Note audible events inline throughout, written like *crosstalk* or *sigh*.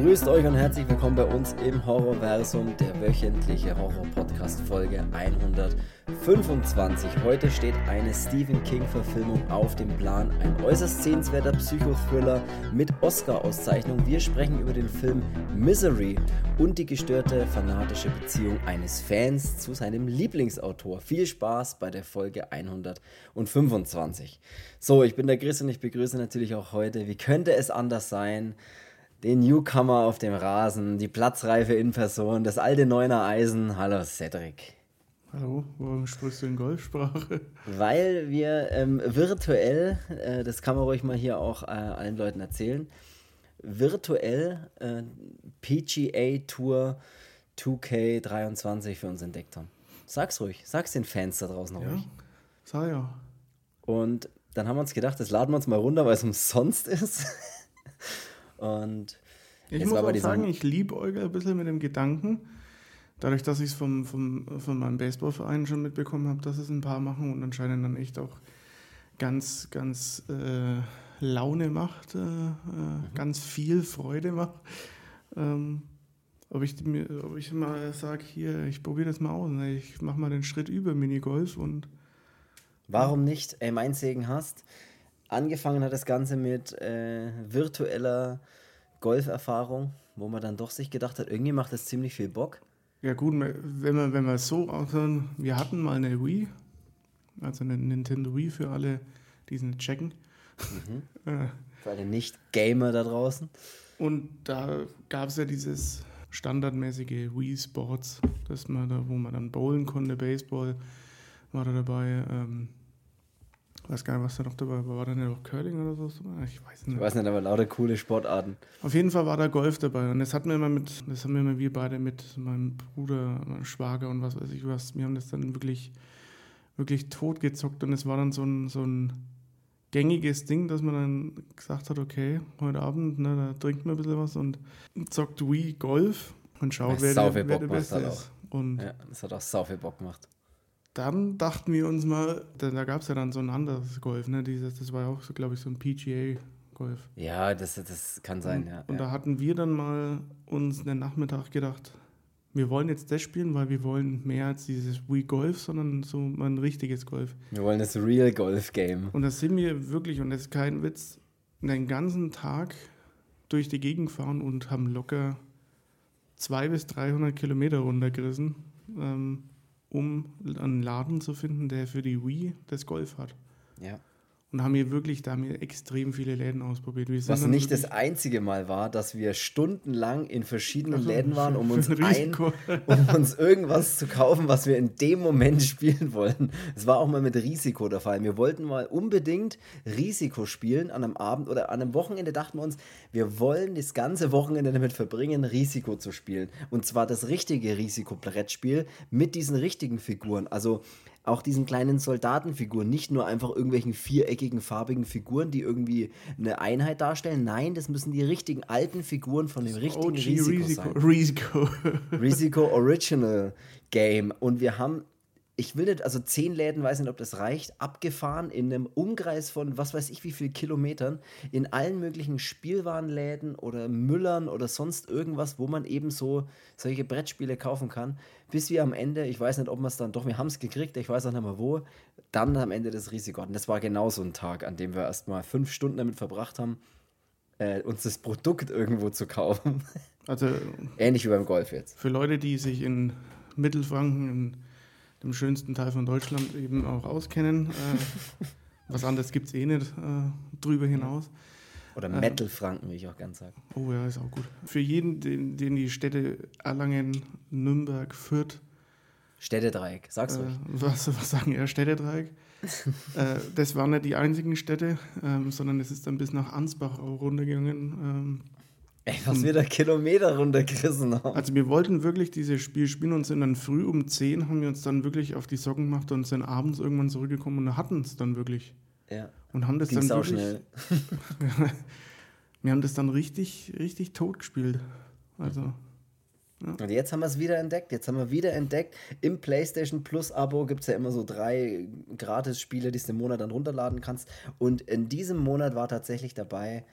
Grüßt euch und herzlich willkommen bei uns im Horrorversum, der wöchentliche Horror-Podcast-Folge 125. Heute steht eine Stephen King-Verfilmung auf dem Plan, ein äußerst sehenswerter Psychothriller mit Oscar-Auszeichnung. Wir sprechen über den Film Misery und die gestörte fanatische Beziehung eines Fans zu seinem Lieblingsautor. Viel Spaß bei der Folge 125. So, ich bin der Chris und ich begrüße natürlich auch heute, wie könnte es anders sein, den Newcomer auf dem Rasen, die Platzreife in Person, das alte Neuner Eisen. Hallo Cedric. Hallo, warum sprichst du in Golfsprache? Weil wir ähm, virtuell, äh, das kann man ruhig mal hier auch äh, allen Leuten erzählen, virtuell äh, PGA Tour 2K23 für uns entdeckt haben. Sag's ruhig, sag's den Fans da draußen ja, ruhig. Sag ja. Und dann haben wir uns gedacht, das laden wir uns mal runter, weil es umsonst *laughs* ist. Und ich muss auch sagen, ich liebe Olga ein bisschen mit dem Gedanken, dadurch, dass ich es vom, vom, von meinem Baseballverein schon mitbekommen habe, dass es ein paar machen und anscheinend dann echt auch ganz, ganz äh, Laune macht, äh, mhm. ganz viel Freude macht. Ähm, ob ich, mir, ob ich mal sage, hier, ich probiere das mal aus, ne? ich mache mal den Schritt über Minigolf und. Warum nicht? Ey, mein Segen hast. Angefangen hat das Ganze mit äh, virtueller Golferfahrung, wo man dann doch sich gedacht hat, irgendwie macht das ziemlich viel Bock. Ja gut, wenn man, wenn man so aushören, wir hatten mal eine Wii, also eine Nintendo Wii für alle, die es nicht checken. Mhm. *laughs* Äh. für alle Nicht-Gamer da draußen. Und da gab es ja dieses standardmäßige Wii Sports, dass man da, wo man dann bowlen konnte, Baseball war da dabei. Ähm, weiß gar nicht, was da noch dabei war. War da nicht noch Curling oder so? Ich weiß nicht. Ich weiß nicht, aber lauter coole Sportarten. Auf jeden Fall war da Golf dabei. Und das hatten wir immer mit, das haben wir immer wir beide mit meinem Bruder, meinem Schwager und was weiß ich was. Wir haben das dann wirklich, wirklich totgezockt. Und es war dann so ein, so ein gängiges Ding, dass man dann gesagt hat, okay, heute Abend, ne, da trinkt man ein bisschen was und zockt Wii Golf und schaut, wer, der, wer der Beste ist. Und ja, das hat auch sau viel Bock gemacht dann dachten wir uns mal, da, da gab es ja dann so ein anderes Golf, ne? Dieses, das war ja auch, so, glaube ich, so ein PGA-Golf. Ja, das, das kann sein, und, ja. Und da hatten wir dann mal uns den Nachmittag gedacht, wir wollen jetzt das spielen, weil wir wollen mehr als dieses Wii Golf, sondern so ein richtiges Golf. Wir wollen das Real Golf Game. Und das sind wir wirklich, und das ist kein Witz, den ganzen Tag durch die Gegend fahren und haben locker 200 bis 300 Kilometer runtergerissen. Ähm, um einen Laden zu finden, der für die Wii das Golf hat. Ja. Und haben hier wirklich, da haben wir extrem viele Läden ausprobiert. Was nicht das einzige Mal war, dass wir stundenlang in verschiedenen also Läden waren, um uns, ein, um uns irgendwas zu kaufen, was wir in dem Moment *laughs* spielen wollten. Es war auch mal mit Risiko der Fall. Wir wollten mal unbedingt Risiko spielen an einem Abend oder an einem Wochenende dachten wir uns, wir wollen das ganze Wochenende damit verbringen, Risiko zu spielen. Und zwar das richtige Risikobrettspiel mit diesen richtigen Figuren. Also auch diesen kleinen Soldatenfiguren, nicht nur einfach irgendwelchen viereckigen, farbigen Figuren, die irgendwie eine Einheit darstellen. Nein, das müssen die richtigen alten Figuren von dem richtigen OG Risiko, Risiko sein. *laughs* Risiko. Risiko Original Game. Und wir haben ich will nicht, also zehn Läden, weiß nicht, ob das reicht, abgefahren in einem Umkreis von was weiß ich wie viel Kilometern in allen möglichen Spielwarenläden oder Müllern oder sonst irgendwas, wo man eben so solche Brettspiele kaufen kann, bis wir am Ende, ich weiß nicht, ob wir es dann doch, wir haben es gekriegt, ich weiß auch nicht mehr wo, dann am Ende das Risiko hatten. Das war genau so ein Tag, an dem wir erst mal fünf Stunden damit verbracht haben, äh, uns das Produkt irgendwo zu kaufen. Also ähnlich wie beim Golf jetzt. Für Leute, die sich in Mittelfranken in dem schönsten Teil von Deutschland eben auch auskennen. Äh, *laughs* was anderes gibt es eh nicht äh, drüber hinaus. Oder äh, Metal-Franken, wie ich auch ganz sagen. Oh ja, ist auch gut. Für jeden, den, den die Städte Erlangen, Nürnberg, Fürth. Städtedreieck, sag's äh, ruhig. Was, was sagen ja Städtedreieck? *laughs* äh, das waren nicht die einzigen Städte, ähm, sondern es ist dann bis nach Ansbach auch runtergegangen. Ähm, Ey, was wir da Kilometer runtergerissen haben. Also wir wollten wirklich dieses Spiel spielen und sind dann früh um 10 haben wir uns dann wirklich auf die Socken gemacht und sind abends irgendwann zurückgekommen und hatten es dann wirklich. Ja. Und haben das Ging's dann auch schnell. *laughs* wir haben das dann richtig, richtig tot gespielt. Also. Ja. Und jetzt haben wir es wieder entdeckt. Jetzt haben wir wieder entdeckt. Im PlayStation Plus Abo gibt es ja immer so drei Gratis-Spiele, die du im Monat dann runterladen kannst. Und in diesem Monat war tatsächlich dabei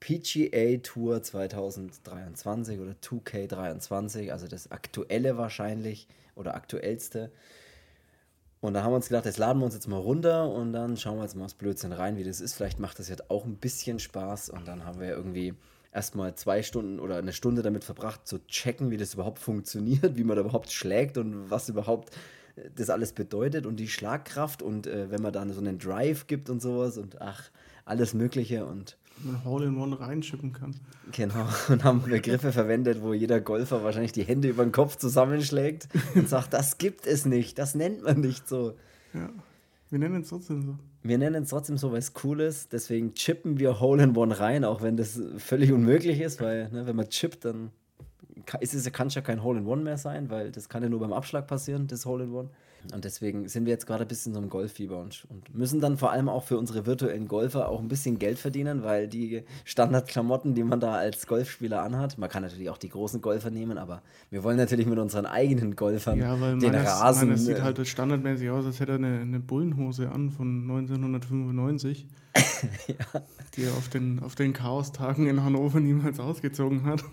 PGA Tour 2023 oder 2K23, also das aktuelle wahrscheinlich oder aktuellste. Und da haben wir uns gedacht, jetzt laden wir uns jetzt mal runter und dann schauen wir jetzt mal das Blödsinn rein, wie das ist. Vielleicht macht das jetzt auch ein bisschen Spaß. Und dann haben wir irgendwie erstmal zwei Stunden oder eine Stunde damit verbracht, zu checken, wie das überhaupt funktioniert, wie man da überhaupt schlägt und was überhaupt äh, das alles bedeutet und die Schlagkraft und äh, wenn man da so einen Drive gibt und sowas und ach, alles Mögliche und man Hole-in-One reinschippen kann. Genau, *laughs* und haben Begriffe verwendet, wo jeder Golfer wahrscheinlich die Hände über den Kopf zusammenschlägt und *laughs* sagt, das gibt es nicht, das nennt man nicht so. Ja, wir nennen es trotzdem so. Wir nennen es trotzdem so, weil es cool ist. Deswegen chippen wir Hole-in-One rein, auch wenn das völlig unmöglich ist, weil ne, wenn man chippt, dann ist es, kann es ja kein Hole-in-One mehr sein, weil das kann ja nur beim Abschlag passieren, das Hole-in-One. Und deswegen sind wir jetzt gerade ein bisschen so im Golffieber und, und, müssen dann vor allem auch für unsere virtuellen Golfer auch ein bisschen Geld verdienen, weil die Standardklamotten, die man da als Golfspieler anhat, man kann natürlich auch die großen Golfer nehmen, aber wir wollen natürlich mit unseren eigenen Golfern ja, weil den meines, Rasen. Meines sieht halt standardmäßig aus, als hätte er eine, eine Bullenhose an von 1995, *laughs* ja. die er auf den, auf den Chaos-Tagen in Hannover niemals ausgezogen hat.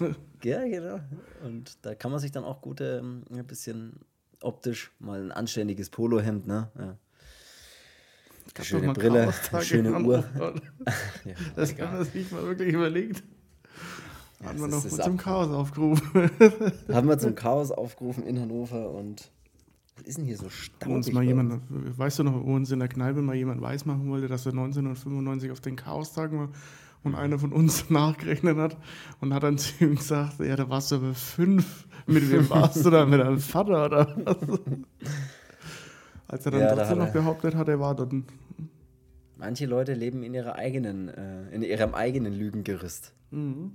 Ja, genau. Und da kann man sich dann auch gute, ähm, ein bisschen optisch mal ein anständiges Polohemd, ne? Ja. Schöne Brille, schöne Uhr. *laughs* ja, das egal. kann man sich mal wirklich überlegt. Ja, haben wir noch zum Chaos aufgerufen. *laughs* haben wir zum Chaos aufgerufen in Hannover und was ist denn hier so staubig? Uns mal jemand, weißt du noch, wo uns in der Kneipe mal jemand weismachen wollte, dass er 1995 auf den Chaos-Tagen war und einer von uns *laughs* nachgerechnet hat und hat dann zu ihm gesagt, ja, da warst du aber fünf. Mit wem *laughs* warst du da? Mit deinem Vater oder was? Als er dann ja, trotzdem noch behauptet hat, er war dort. Manche Leute leben in ihrer eigenen, äh, in ihrem eigenen Lügengerüst. Mhm.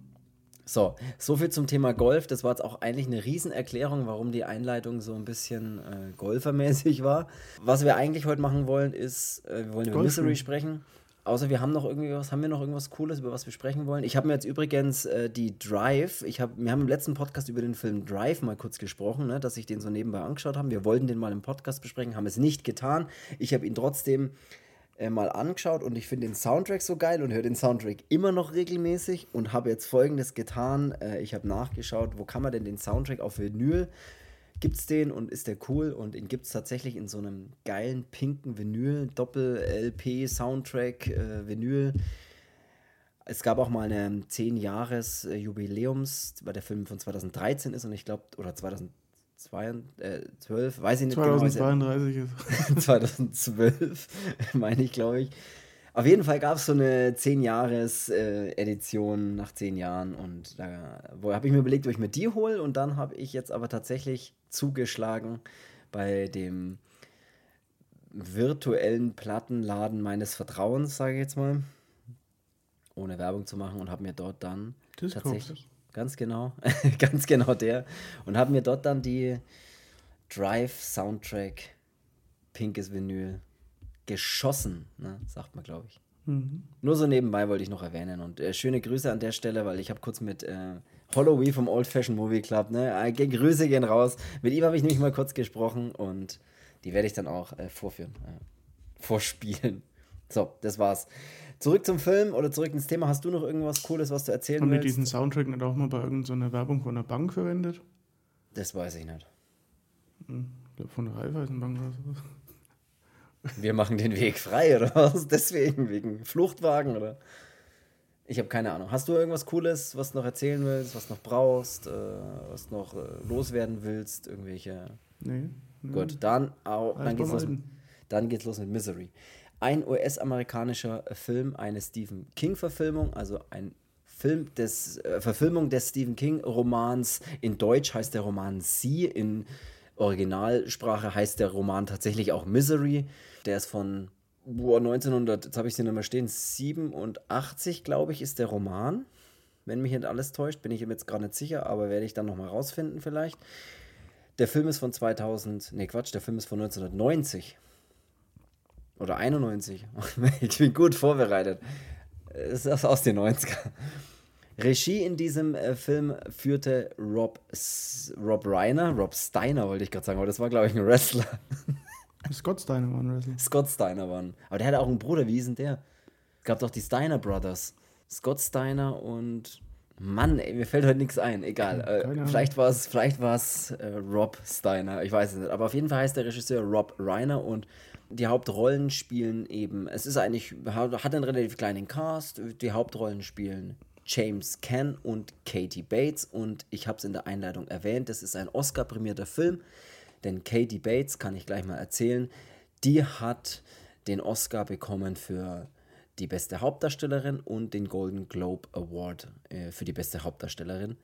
So, so viel zum Thema Golf. Das war jetzt auch eigentlich eine Riesenerklärung, warum die Einleitung so ein bisschen äh, golfermäßig war. Was wir eigentlich heute machen wollen, ist, äh, wir wollen über Golfen. Misery sprechen. Außer wir haben noch irgendwie was, haben wir noch irgendwas Cooles, über was wir sprechen wollen? Ich habe mir jetzt übrigens äh, die Drive, ich hab, wir haben im letzten Podcast über den Film Drive mal kurz gesprochen, ne, dass ich den so nebenbei angeschaut habe. Wir wollten den mal im Podcast besprechen, haben es nicht getan. Ich habe ihn trotzdem äh, mal angeschaut und ich finde den Soundtrack so geil und höre den Soundtrack immer noch regelmäßig und habe jetzt folgendes getan. Äh, ich habe nachgeschaut, wo kann man denn den Soundtrack auf Vinyl gibt es den und ist der cool und den gibt es tatsächlich in so einem geilen pinken Vinyl, Doppel-LP, Soundtrack, äh, Vinyl. Es gab auch mal eine 10-Jahres-Jubiläums, weil der Film von 2013 ist und ich glaube, oder 2012, äh, weiß ich nicht 2032 genau. 2012, *laughs* *laughs* meine ich, glaube ich. Auf jeden Fall gab es so eine 10-Jahres-Edition äh, nach 10 Jahren und da habe ich mir überlegt, ob ich mir die hole und dann habe ich jetzt aber tatsächlich zugeschlagen bei dem virtuellen Plattenladen meines Vertrauens, sage ich jetzt mal, ohne Werbung zu machen und habe mir dort dann das tatsächlich ganz genau, *laughs* ganz genau der und habe mir dort dann die Drive Soundtrack pinkes Vinyl geschossen, ne, sagt man, glaube ich. Mhm. Nur so nebenbei wollte ich noch erwähnen. Und äh, schöne Grüße an der Stelle, weil ich habe kurz mit äh, Holloway vom Old Fashion Movie Club, ne, äh, Grüße gehen raus. Mit ihm habe ich nämlich mal kurz gesprochen und die werde ich dann auch äh, vorführen, äh, vorspielen. So, das war's. Zurück zum Film oder zurück ins Thema. Hast du noch irgendwas Cooles, was du erzählen Haben willst? Haben die diesen Soundtrack nicht auch mal bei irgendeiner so Werbung von einer Bank verwendet? Das weiß ich nicht. Hm, ich glaube von der Raiffeisenbank oder sowas. Wir machen den Weg frei oder was? Deswegen, wegen Fluchtwagen oder? Ich habe keine Ahnung. Hast du irgendwas Cooles, was du noch erzählen willst, was noch brauchst, äh, was noch äh, loswerden willst? Irgendwelche. Nee. nee. Gut, dann, au, dann, geht's los, dann geht's los mit Misery. Ein US-amerikanischer Film, eine Stephen King-Verfilmung, also ein Film des, äh, Verfilmung des Stephen King-Romans. In Deutsch heißt der Roman Sie, in Originalsprache heißt der Roman tatsächlich auch Misery. Der ist von boah, 1900, jetzt habe ich sie nicht mehr stehen, 87, glaube ich, ist der Roman. Wenn mich nicht alles täuscht, bin ich mir jetzt gar nicht sicher, aber werde ich dann nochmal rausfinden vielleicht. Der Film ist von 2000, nee Quatsch, der Film ist von 1990. Oder 91. *laughs* ich bin gut vorbereitet. Es ist aus den 90er. Regie in diesem äh, Film führte Rob, Rob Reiner, Rob Steiner wollte ich gerade sagen, aber das war, glaube ich, ein Wrestler. *laughs* Scott Steiner war ein Wrestler. Scott Steiner war ein. Aber der hatte auch einen Bruder, wie hieß denn der? Es gab doch die Steiner Brothers. Scott Steiner und Mann, ey, mir fällt heute nichts ein. Egal. Äh, vielleicht war es vielleicht äh, Rob Steiner, ich weiß es nicht. Aber auf jeden Fall heißt der Regisseur Rob Reiner und die Hauptrollen spielen eben, es ist eigentlich, hat einen relativ kleinen Cast. Die Hauptrollen spielen James Ken und Katie Bates. Und ich habe es in der Einleitung erwähnt, das ist ein Oscar-prämierter Film. Denn Katie Bates, kann ich gleich mal erzählen, die hat den Oscar bekommen für die beste Hauptdarstellerin und den Golden Globe Award äh, für die beste Hauptdarstellerin,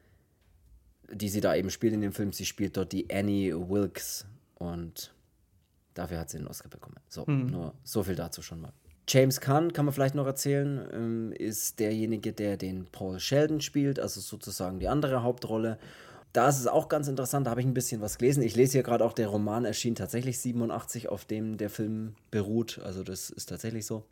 die sie da eben spielt in dem Film. Sie spielt dort die Annie Wilkes und dafür hat sie den Oscar bekommen. So, mhm. nur so viel dazu schon mal. James Caan, kann man vielleicht noch erzählen, ähm, ist derjenige, der den Paul Sheldon spielt, also sozusagen die andere Hauptrolle. Da ist es auch ganz interessant, da habe ich ein bisschen was gelesen. Ich lese hier gerade auch, der Roman erschien tatsächlich 87, auf dem der Film beruht. Also das ist tatsächlich so.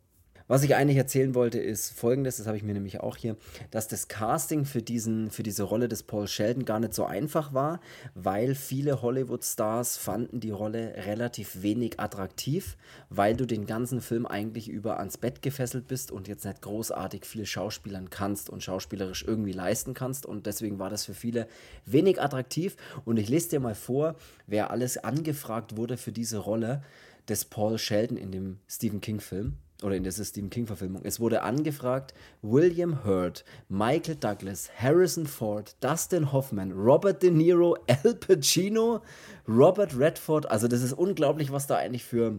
Was ich eigentlich erzählen wollte, ist folgendes, das habe ich mir nämlich auch hier, dass das Casting für, diesen, für diese Rolle des Paul Sheldon gar nicht so einfach war, weil viele Hollywood-Stars fanden die Rolle relativ wenig attraktiv, weil du den ganzen Film eigentlich über ans Bett gefesselt bist und jetzt nicht großartig viel Schauspielern kannst und schauspielerisch irgendwie leisten kannst. Und deswegen war das für viele wenig attraktiv. Und ich lese dir mal vor, wer alles angefragt wurde für diese Rolle des Paul Sheldon in dem Stephen King-Film oder in der Stephen King-Verfilmung. Es wurde angefragt William Hurt, Michael Douglas, Harrison Ford, Dustin Hoffman, Robert De Niro, *laughs* Al Pacino, Robert Redford. Also das ist unglaublich, was da eigentlich für,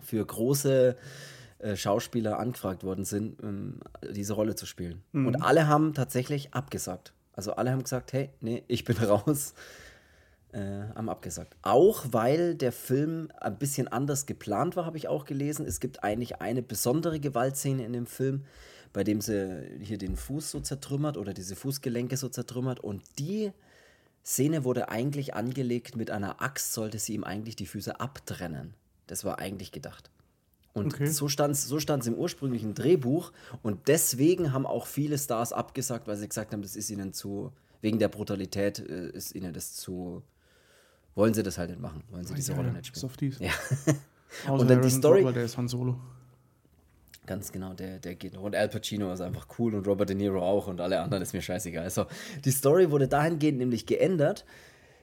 für große äh, Schauspieler angefragt worden sind, um diese Rolle zu spielen. Mhm. Und alle haben tatsächlich abgesagt. Also alle haben gesagt, hey, nee, ich bin *laughs* raus äh, haben abgesagt. Auch weil der Film ein bisschen anders geplant war, habe ich auch gelesen. Es gibt eigentlich eine besondere Gewaltszene in dem Film, bei dem sie hier den Fuß so zertrümmert oder diese Fußgelenke so zertrümmert. Und die Szene wurde eigentlich angelegt mit einer Axt, sollte sie ihm eigentlich die Füße abtrennen. Das war eigentlich gedacht. Und okay. so stand es so im ursprünglichen Drehbuch. Und deswegen haben auch viele Stars abgesagt, weil sie gesagt haben, das ist ihnen zu, wegen der Brutalität äh, ist ihnen das zu wollen sie das halt nicht machen, wollen sie diese Rolle nicht spielen. Softies. Ja. und dann die Story. Robert, der ist Han Solo. Ganz genau, der, der geht noch. Und Al Pacino ist einfach cool und Robert De Niro auch und alle anderen ist mir scheißegal. Also, die Story wurde dahingehend nämlich geändert,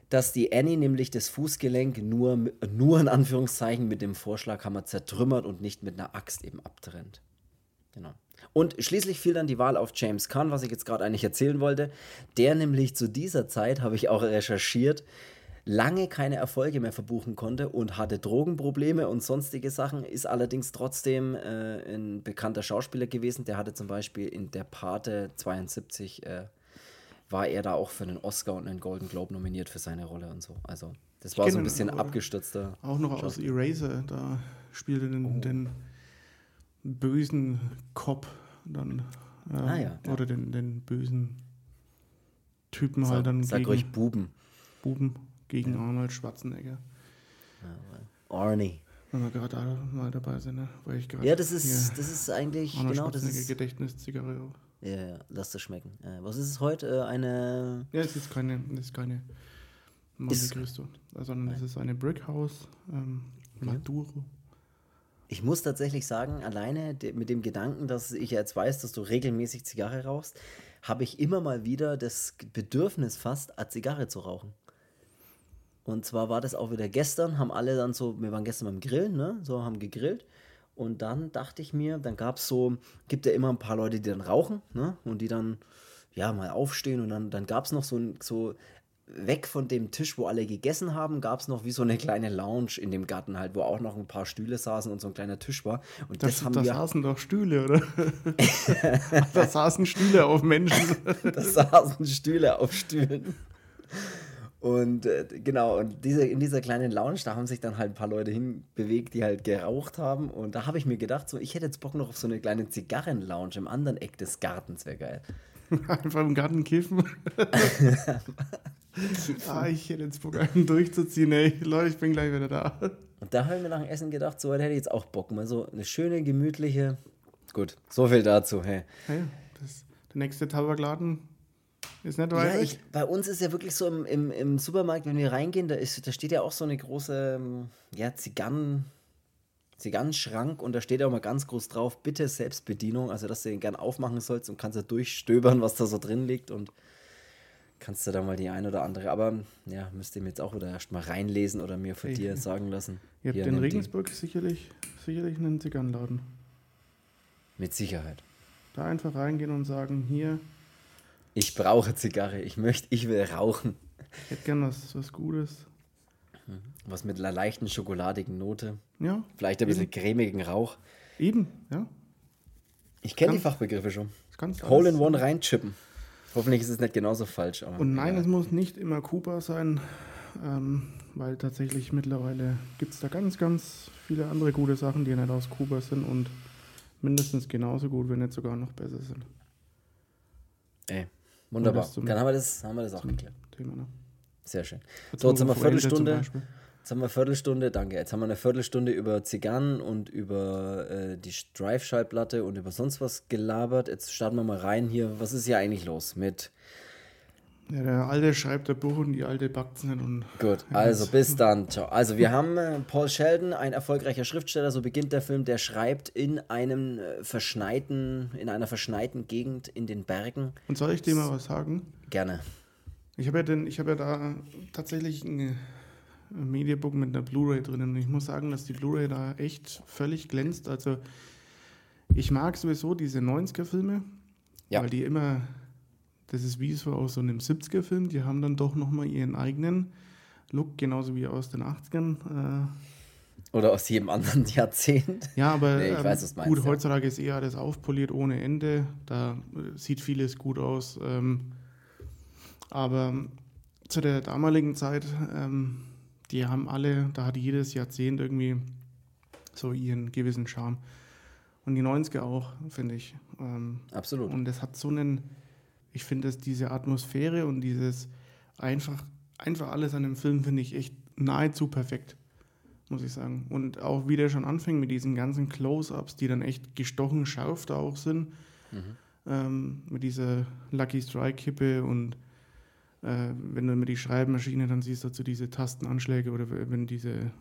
dass die Annie nämlich das Fußgelenk nur, nur in Anführungszeichen mit dem Vorschlaghammer zertrümmert und nicht mit einer Axt eben abtrennt. Genau. Und schließlich fiel dann die Wahl auf James Caan, was ich jetzt gerade eigentlich erzählen wollte. Der nämlich zu dieser Zeit, habe ich auch recherchiert, lange keine Erfolge mehr verbuchen konnte und hatte Drogenprobleme und sonstige Sachen, ist allerdings trotzdem äh, ein bekannter Schauspieler gewesen. Der hatte zum Beispiel in der Pate 72 äh, war er da auch für einen Oscar und einen Golden Globe nominiert für seine Rolle und so. Also das war so ein bisschen abgestürzter. Auch noch aus Eraser, da spielte den, oh. den bösen Cop dann. Äh, ah, ja, ja. Oder den, den bösen Typen sag, halt dann. Sag gegen euch Buben. Buben gegen ja. Arnold Schwarzenegger. Ja, Arnie. Wenn wir gerade mal dabei sind, ne? Weil ich ja, das ist, das ist eigentlich Arnold genau das ist Gedächtniszigarre. Ja, ja, lass das schmecken. Äh, was ist es heute? Äh, eine. Ja, es ist keine, es ist keine Monte Cristo, sondern es ist eine Brickhouse ähm, Maduro. Ich muss tatsächlich sagen, alleine mit dem Gedanken, dass ich jetzt weiß, dass du regelmäßig Zigarre rauchst, habe ich immer mal wieder das Bedürfnis fast, eine Zigarre zu rauchen. Und zwar war das auch wieder gestern, haben alle dann so, wir waren gestern beim Grillen, ne? So haben gegrillt. Und dann dachte ich mir, dann gab es so, gibt ja immer ein paar Leute, die dann rauchen, ne? Und die dann, ja, mal aufstehen. Und dann, dann gab es noch so, so weg von dem Tisch, wo alle gegessen haben, gab es noch wie so eine kleine Lounge in dem Garten halt, wo auch noch ein paar Stühle saßen und so ein kleiner Tisch war. Und das, das haben da wir saßen doch Stühle, oder? *laughs* da saßen Stühle auf Menschen. da saßen Stühle auf Stühlen. Und äh, genau, und diese, in dieser kleinen Lounge, da haben sich dann halt ein paar Leute hinbewegt, die halt geraucht haben. Und da habe ich mir gedacht, so, ich hätte jetzt Bock noch auf so eine kleine Zigarren-Lounge im anderen Eck des Gartens, wäre geil. *laughs* Einfach im Garten kiffen. *laughs* ah, ich hätte jetzt Bock, einen durchzuziehen, ey. Leute, ich bin gleich wieder da. Und da habe ich mir nach dem Essen gedacht, so, da hätte ich jetzt auch Bock. Mal so eine schöne, gemütliche. Gut, so viel dazu, hey. hey das, der nächste Tabakladen ist nicht ja, ich, bei uns ist ja wirklich so im, im, im Supermarkt, wenn wir reingehen, da, ist, da steht ja auch so eine große ähm, ja, Zigarren. Zigarrenschrank und da steht auch mal ganz groß drauf, bitte Selbstbedienung, also dass du den gern aufmachen sollst und kannst da durchstöbern, was da so drin liegt und kannst du da mal die ein oder andere, aber ja, müsst ihr mir jetzt auch wieder erst mal reinlesen oder mir von ich, dir sagen lassen. Ihr habt in Regensburg sicherlich, sicherlich einen Zigarrenladen. Mit Sicherheit. Da einfach reingehen und sagen, hier. Ich brauche Zigarre, ich möchte, ich will rauchen. Ich hätte gern was, was Gutes. Mhm. Was mit einer leichten schokoladigen Note. Ja. Vielleicht ein bisschen cremigen Rauch. Eben, ja. Ich kenne die Fachbegriffe schon. Hole in One reinchippen. Hoffentlich ist es nicht genauso falsch. Und nein, ja. es muss nicht immer Kuba sein, ähm, weil tatsächlich mittlerweile gibt es da ganz, ganz viele andere gute Sachen, die nicht aus Kuba sind und mindestens genauso gut, wenn nicht sogar noch besser sind. Ey, wunderbar. Dann haben wir das, haben wir das auch geklärt. Thema, ne? Sehr schön. So, jetzt haben wir eine Viertelstunde. Jetzt haben wir eine Viertelstunde, danke. Jetzt haben wir eine Viertelstunde über Zigarren und über äh, die Drive-Schallplatte und über sonst was gelabert. Jetzt starten wir mal rein hier. Was ist hier eigentlich los mit. Ja, der Alte schreibt der Buch und die Alte backt nicht. Und Gut, also bis dann. Ciao. Also, wir haben äh, Paul Sheldon, ein erfolgreicher Schriftsteller, so beginnt der Film, der schreibt in einem äh, verschneiten, in einer verschneiten Gegend in den Bergen. Und soll ich dir mal was sagen? Gerne. Ich habe ja, hab ja da tatsächlich ein Mediabook mit einer Blu-ray drin und ich muss sagen, dass die Blu-ray da echt völlig glänzt. Also ich mag sowieso diese 90er-Filme, ja. weil die immer, das ist wie so aus so einem 70er-Film, die haben dann doch nochmal ihren eigenen Look, genauso wie aus den 80ern. Äh, oder aus jedem anderen *laughs* Jahrzehnt. Ja, aber nee, ähm, weiß, gut, meinst, heutzutage ist eher alles aufpoliert ohne Ende. Da äh, sieht vieles gut aus. Ähm, aber zu der damaligen Zeit, ähm, die haben alle, da hat jedes Jahrzehnt irgendwie so ihren gewissen Charme. Und die 90er auch, finde ich. Ähm, Absolut. Und es hat so einen, ich finde, dass diese Atmosphäre und dieses einfach, einfach alles an dem Film finde ich echt nahezu perfekt, muss ich sagen. Und auch wie der schon anfängt mit diesen ganzen Close-Ups, die dann echt gestochen scharf da auch sind. Mhm. Ähm, mit dieser Lucky Strike-Kippe und äh, wenn du immer die Schreibmaschine dann siehst, dazu diese Tastenanschläge oder wenn diese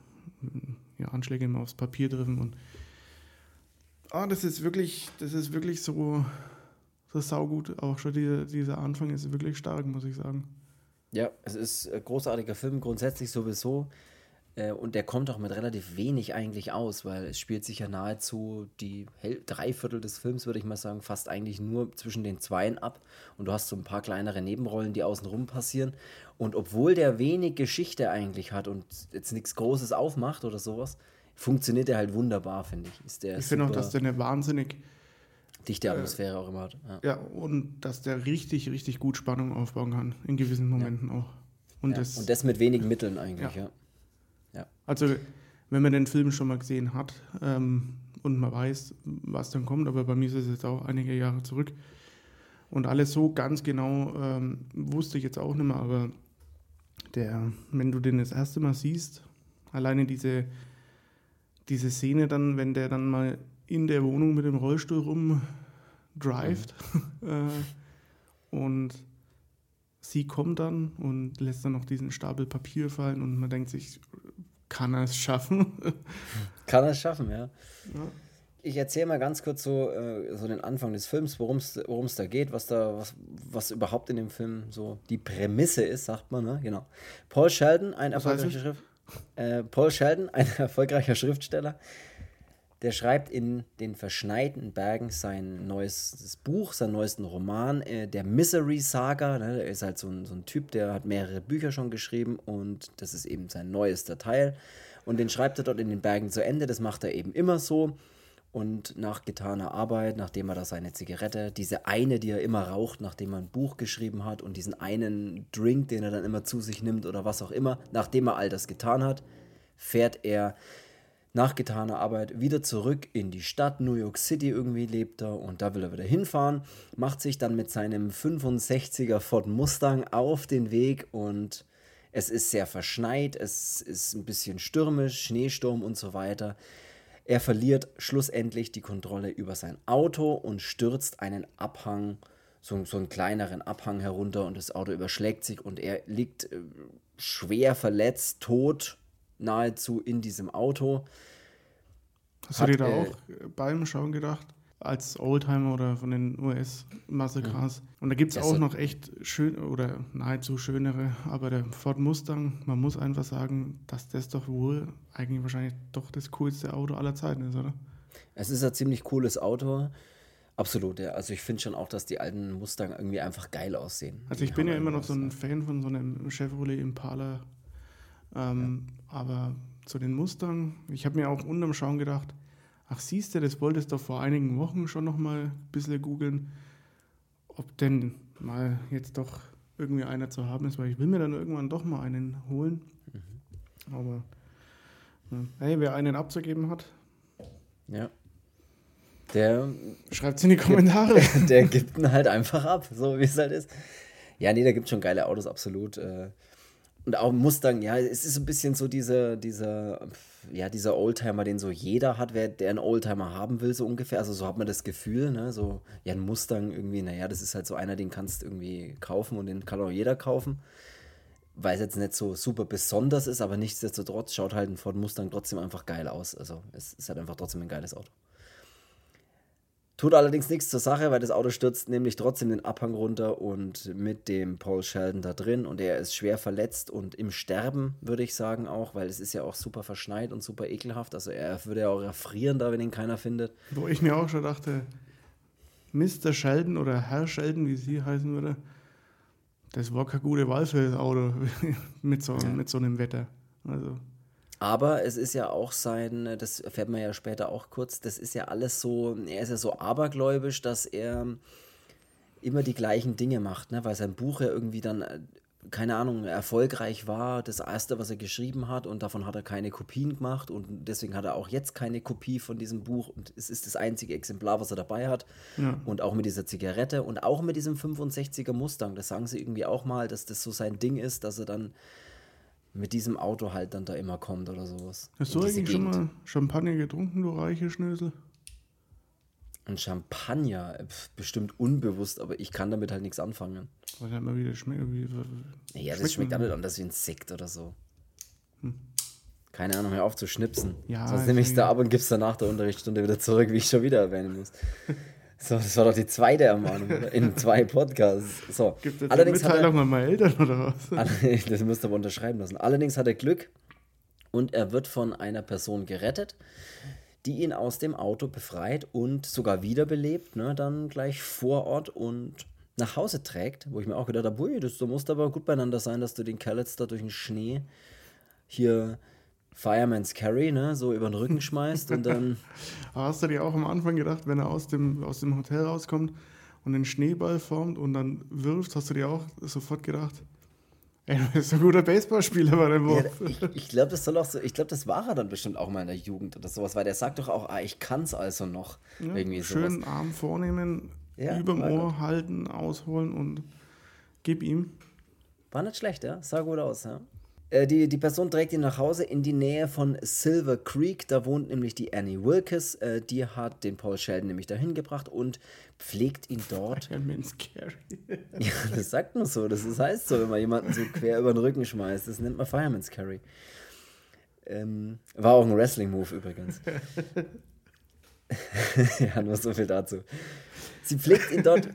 ja, Anschläge immer aufs Papier treffen und ah, das ist wirklich, das ist wirklich so, so saugut. Auch schon dieser, dieser Anfang ist wirklich stark, muss ich sagen. Ja, es ist ein großartiger Film, grundsätzlich sowieso. Äh, und der kommt auch mit relativ wenig eigentlich aus, weil es spielt sich ja nahezu die Hel drei Viertel des Films, würde ich mal sagen, fast eigentlich nur zwischen den Zweien ab. Und du hast so ein paar kleinere Nebenrollen, die außenrum passieren. Und obwohl der wenig Geschichte eigentlich hat und jetzt nichts Großes aufmacht oder sowas, funktioniert er halt wunderbar, finde ich. Ist der ich finde auch, dass der eine wahnsinnig dichte Atmosphäre äh, auch immer hat. Ja. ja. und dass der richtig, richtig gut Spannung aufbauen kann, in gewissen Momenten ja. auch. Und, ja, das, und das mit wenigen Mitteln eigentlich, ja. Ja. Also, wenn man den Film schon mal gesehen hat ähm, und man weiß, was dann kommt, aber bei mir ist es jetzt auch einige Jahre zurück und alles so ganz genau ähm, wusste ich jetzt auch nicht mehr, aber der, wenn du den das erste Mal siehst, alleine diese, diese Szene dann, wenn der dann mal in der Wohnung mit dem Rollstuhl rumdrivet mhm. *laughs* und sie kommt dann und lässt dann noch diesen Stapel Papier fallen und man denkt sich, kann er es schaffen? *laughs* kann er es schaffen, ja. ja. Ich erzähle mal ganz kurz so, äh, so den Anfang des Films, worum es da geht, was da, was, was überhaupt in dem Film so die Prämisse ist, sagt man, ne? Genau. Paul Sheldon, ein erfolgreicher Schrift, äh, Paul Sheldon, ein *laughs* erfolgreicher Schriftsteller, der schreibt in den verschneiten Bergen sein neues Buch, seinen neuesten Roman, äh, der Misery Saga. Ne? Er ist halt so ein, so ein Typ, der hat mehrere Bücher schon geschrieben und das ist eben sein neuester Teil. Und den schreibt er dort in den Bergen zu Ende. Das macht er eben immer so. Und nach getaner Arbeit, nachdem er da seine Zigarette, diese eine, die er immer raucht, nachdem er ein Buch geschrieben hat und diesen einen Drink, den er dann immer zu sich nimmt oder was auch immer, nachdem er all das getan hat, fährt er nach getaner Arbeit wieder zurück in die Stadt. New York City irgendwie lebt er und da will er wieder hinfahren. Macht sich dann mit seinem 65er Ford Mustang auf den Weg und es ist sehr verschneit, es ist ein bisschen stürmisch, Schneesturm und so weiter. Er verliert schlussendlich die Kontrolle über sein Auto und stürzt einen Abhang, so, so einen kleineren Abhang herunter und das Auto überschlägt sich und er liegt äh, schwer verletzt, tot nahezu in diesem Auto. Hast hat, du dir da äh, auch beim Schauen gedacht? Als Oldtimer oder von den US-Massacres. Mhm. Und da gibt es auch noch echt schön oder nahezu schönere, aber der Ford Mustang, man muss einfach sagen, dass das doch wohl eigentlich wahrscheinlich doch das coolste Auto aller Zeiten ist, oder? Es ist ein ziemlich cooles Auto. Absolut, ja. Also ich finde schon auch, dass die alten Mustang irgendwie einfach geil aussehen. Also ich bin ja immer noch so ein Fan von so einem Chevrolet Impala. Ähm, ja. Aber zu den Mustang, ich habe mir auch unterm Schauen gedacht, ach siehst du, das wolltest du vor einigen Wochen schon noch mal ein bisschen googeln, ob denn mal jetzt doch irgendwie einer zu haben ist, weil ich will mir dann irgendwann doch mal einen holen. Mhm. Aber hey, wer einen abzugeben hat. Ja. Der schreibt es in die Kommentare. Gibt, *laughs* der gibt ihn halt einfach ab, so wie es halt ist. Ja, nee, da gibt es schon geile Autos, absolut. Äh. Und auch Mustang, ja, es ist ein bisschen so dieser, dieser, ja, dieser Oldtimer, den so jeder hat, wer, der einen Oldtimer haben will, so ungefähr. Also so hat man das Gefühl, ne? So, ja, ein Mustang irgendwie, naja, das ist halt so einer, den kannst irgendwie kaufen und den kann auch jeder kaufen. Weil es jetzt nicht so super besonders ist, aber nichtsdestotrotz schaut halt ein Ford Mustang trotzdem einfach geil aus. Also es ist halt einfach trotzdem ein geiles Auto. Tut allerdings nichts zur Sache, weil das Auto stürzt nämlich trotzdem den Abhang runter und mit dem Paul Sheldon da drin und er ist schwer verletzt und im Sterben, würde ich sagen auch, weil es ist ja auch super verschneit und super ekelhaft. Also er würde ja auch erfrieren da, wenn ihn keiner findet. Wo ich mir auch schon dachte, Mr. Sheldon oder Herr Sheldon, wie sie heißen würde, das war keine gute Wahl für das Auto *laughs* mit so, ja. mit so einem Wetter. Also aber es ist ja auch sein, das erfährt man ja später auch kurz, das ist ja alles so, er ist ja so abergläubisch, dass er immer die gleichen Dinge macht, ne? weil sein Buch ja irgendwie dann, äh, keine Ahnung, erfolgreich war, das erste, was er geschrieben hat und davon hat er keine Kopien gemacht und deswegen hat er auch jetzt keine Kopie von diesem Buch und es ist das einzige Exemplar, was er dabei hat ja. und auch mit dieser Zigarette und auch mit diesem 65er Mustang, das sagen sie irgendwie auch mal, dass das so sein Ding ist, dass er dann mit diesem Auto halt dann da immer kommt oder sowas. Hast du eigentlich schon mal Champagner getrunken, du reiche Schnösel? Ein Champagner, bestimmt unbewusst, aber ich kann damit halt nichts anfangen. Weil halt mal wieder schmeckt. Wie, ja, das schmeckt dann anders wie ein Sekt oder so. Hm. Keine Ahnung, hör auf zu schnipsen. Ja, Sonst nehme ich es da ab und gib's danach der Unterrichtsstunde wieder zurück, wie ich schon wieder erwähnen muss. *laughs* So, das war doch die zweite Ermahnung, oder? In zwei Podcasts. So. Gibt es Allerdings Mitteilung an meine Eltern oder was? *laughs* Das müsst ihr aber unterschreiben lassen. Allerdings hat er Glück und er wird von einer Person gerettet, die ihn aus dem Auto befreit und sogar wiederbelebt, ne, dann gleich vor Ort und nach Hause trägt, wo ich mir auch gedacht habe, ui, das, du musst aber gut beieinander sein, dass du den Kerl jetzt da durch den Schnee hier Fireman's Carry, ne, so über den Rücken *laughs* schmeißt und dann. Hast du dir auch am Anfang gedacht, wenn er aus dem, aus dem Hotel rauskommt und den Schneeball formt und dann wirft, hast du dir auch sofort gedacht, ey, du bist ein guter Baseballspieler bei dem Wurf. Ja, ich, ich glaube, das soll auch so, ich glaube, das war er dann bestimmt auch mal in der Jugend oder sowas, weil der sagt doch auch, ah, ich kann's also noch. Ja, irgendwie schön sowas. Arm vornehmen, ja, überm Ohr gut. halten, ausholen und gib ihm. War nicht schlecht, ja? Sah gut aus, ja. Äh, die, die Person trägt ihn nach Hause in die Nähe von Silver Creek. Da wohnt nämlich die Annie Wilkes. Äh, die hat den Paul Sheldon nämlich dahin gebracht und pflegt ihn dort. Fireman's Carry. *laughs* ja, das sagt man so. Das ist, heißt so, wenn man jemanden so quer über den Rücken schmeißt. Das nennt man Fireman's Carry. Ähm, war auch ein Wrestling-Move übrigens. *laughs* ja, nur so viel dazu. Sie pflegt ihn dort,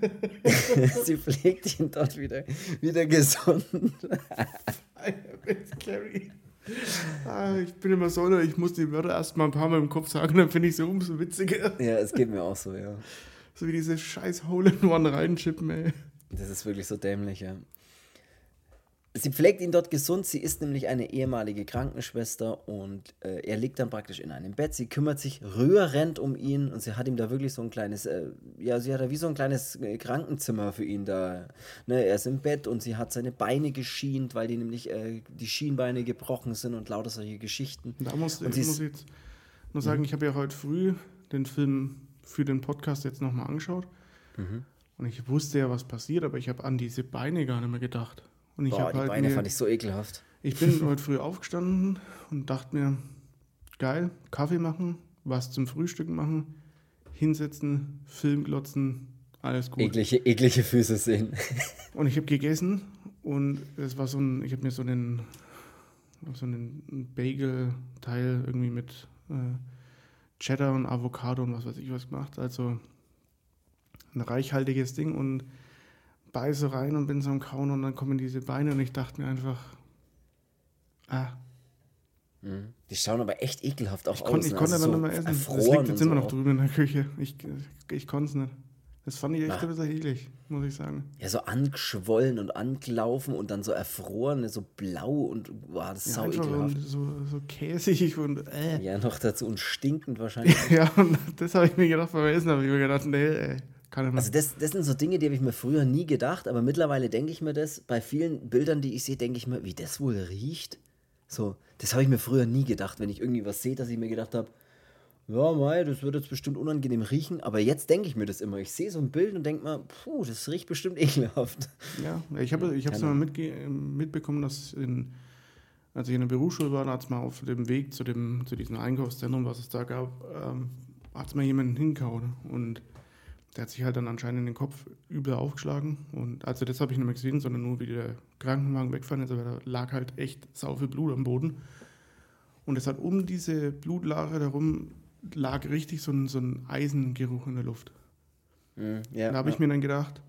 *laughs* sie pflegt ihn dort wieder, wieder gesund. Ah, ich bin immer so, ich muss die Wörter erst mal ein paar Mal im Kopf sagen, dann finde ich sie umso witziger. Ja, es geht mir auch so, ja. So wie diese scheiß Hole-in-One reinchippen, ey. Das ist wirklich so dämlich, ja. Sie pflegt ihn dort gesund. Sie ist nämlich eine ehemalige Krankenschwester und äh, er liegt dann praktisch in einem Bett. Sie kümmert sich rührend um ihn und sie hat ihm da wirklich so ein kleines, äh, ja, sie hat da wie so ein kleines äh, Krankenzimmer für ihn da. Ne, er ist im Bett und sie hat seine Beine geschient, weil die nämlich äh, die Schienbeine gebrochen sind und lauter solche Geschichten. Da muss, und ich muss jetzt nur sagen, ich habe ja heute früh den Film für den Podcast jetzt nochmal angeschaut. Mhm. Und ich wusste ja, was passiert, aber ich habe an diese Beine gar nicht mehr gedacht. Und ich Boah, die halt Beine mir, fand ich so ekelhaft. Ich bin *laughs* heute früh aufgestanden und dachte mir, geil, Kaffee machen, was zum Frühstück machen, hinsetzen, Film glotzen, alles gut. Eklige, eklige Füße sehen. *laughs* und ich habe gegessen und es war so ein, ich habe mir so einen, so einen Bagel-Teil irgendwie mit äh, Cheddar und Avocado und was weiß ich was gemacht. Also ein reichhaltiges Ding und beiße rein und bin so am Kauen und dann kommen diese Beine und ich dachte mir einfach, ah. Mhm. Die schauen aber echt ekelhaft auch ich aus. Ich konnte also dann so nicht mehr essen. Das liegt jetzt immer so noch drüben in der Küche. Ich, ich konnte es nicht. Das fand ich echt ein bisschen eklig, muss ich sagen. Ja, so angeschwollen und angelaufen und dann so erfroren, so blau und wow, das ist ja, sau ekelhaft. So, so käsig und äh. Ja, noch dazu und stinkend wahrscheinlich. *laughs* ja, und das habe ich mir gedacht beim Essen, habe ich mir gedacht, nee, ey. Also das, das sind so Dinge, die habe ich mir früher nie gedacht, aber mittlerweile denke ich mir das, bei vielen Bildern, die ich sehe, denke ich mir, wie das wohl riecht. So, das habe ich mir früher nie gedacht, wenn ich irgendwie was sehe, dass ich mir gedacht habe, ja, mei, das wird jetzt bestimmt unangenehm riechen, aber jetzt denke ich mir das immer. Ich sehe so ein Bild und denke mir, puh, das riecht bestimmt *laughs* ekelhaft. Ja, ich habe ich es mal mitbekommen, dass in, als ich in der Berufsschule war, da hat es mal auf dem Weg zu, dem, zu diesem Einkaufszentrum, was es da gab, ähm, hat es mal jemanden hingehauen und der hat sich halt dann anscheinend in den Kopf übel aufgeschlagen. Und also das habe ich nicht mehr gesehen, sondern nur wie der Krankenwagen wegfahren ist, aber da lag halt echt sau viel Blut am Boden. Und es hat um diese Blutlache herum lag richtig so ein, so ein Eisengeruch in der Luft. Mm, yeah, da habe ich mir dann gedacht,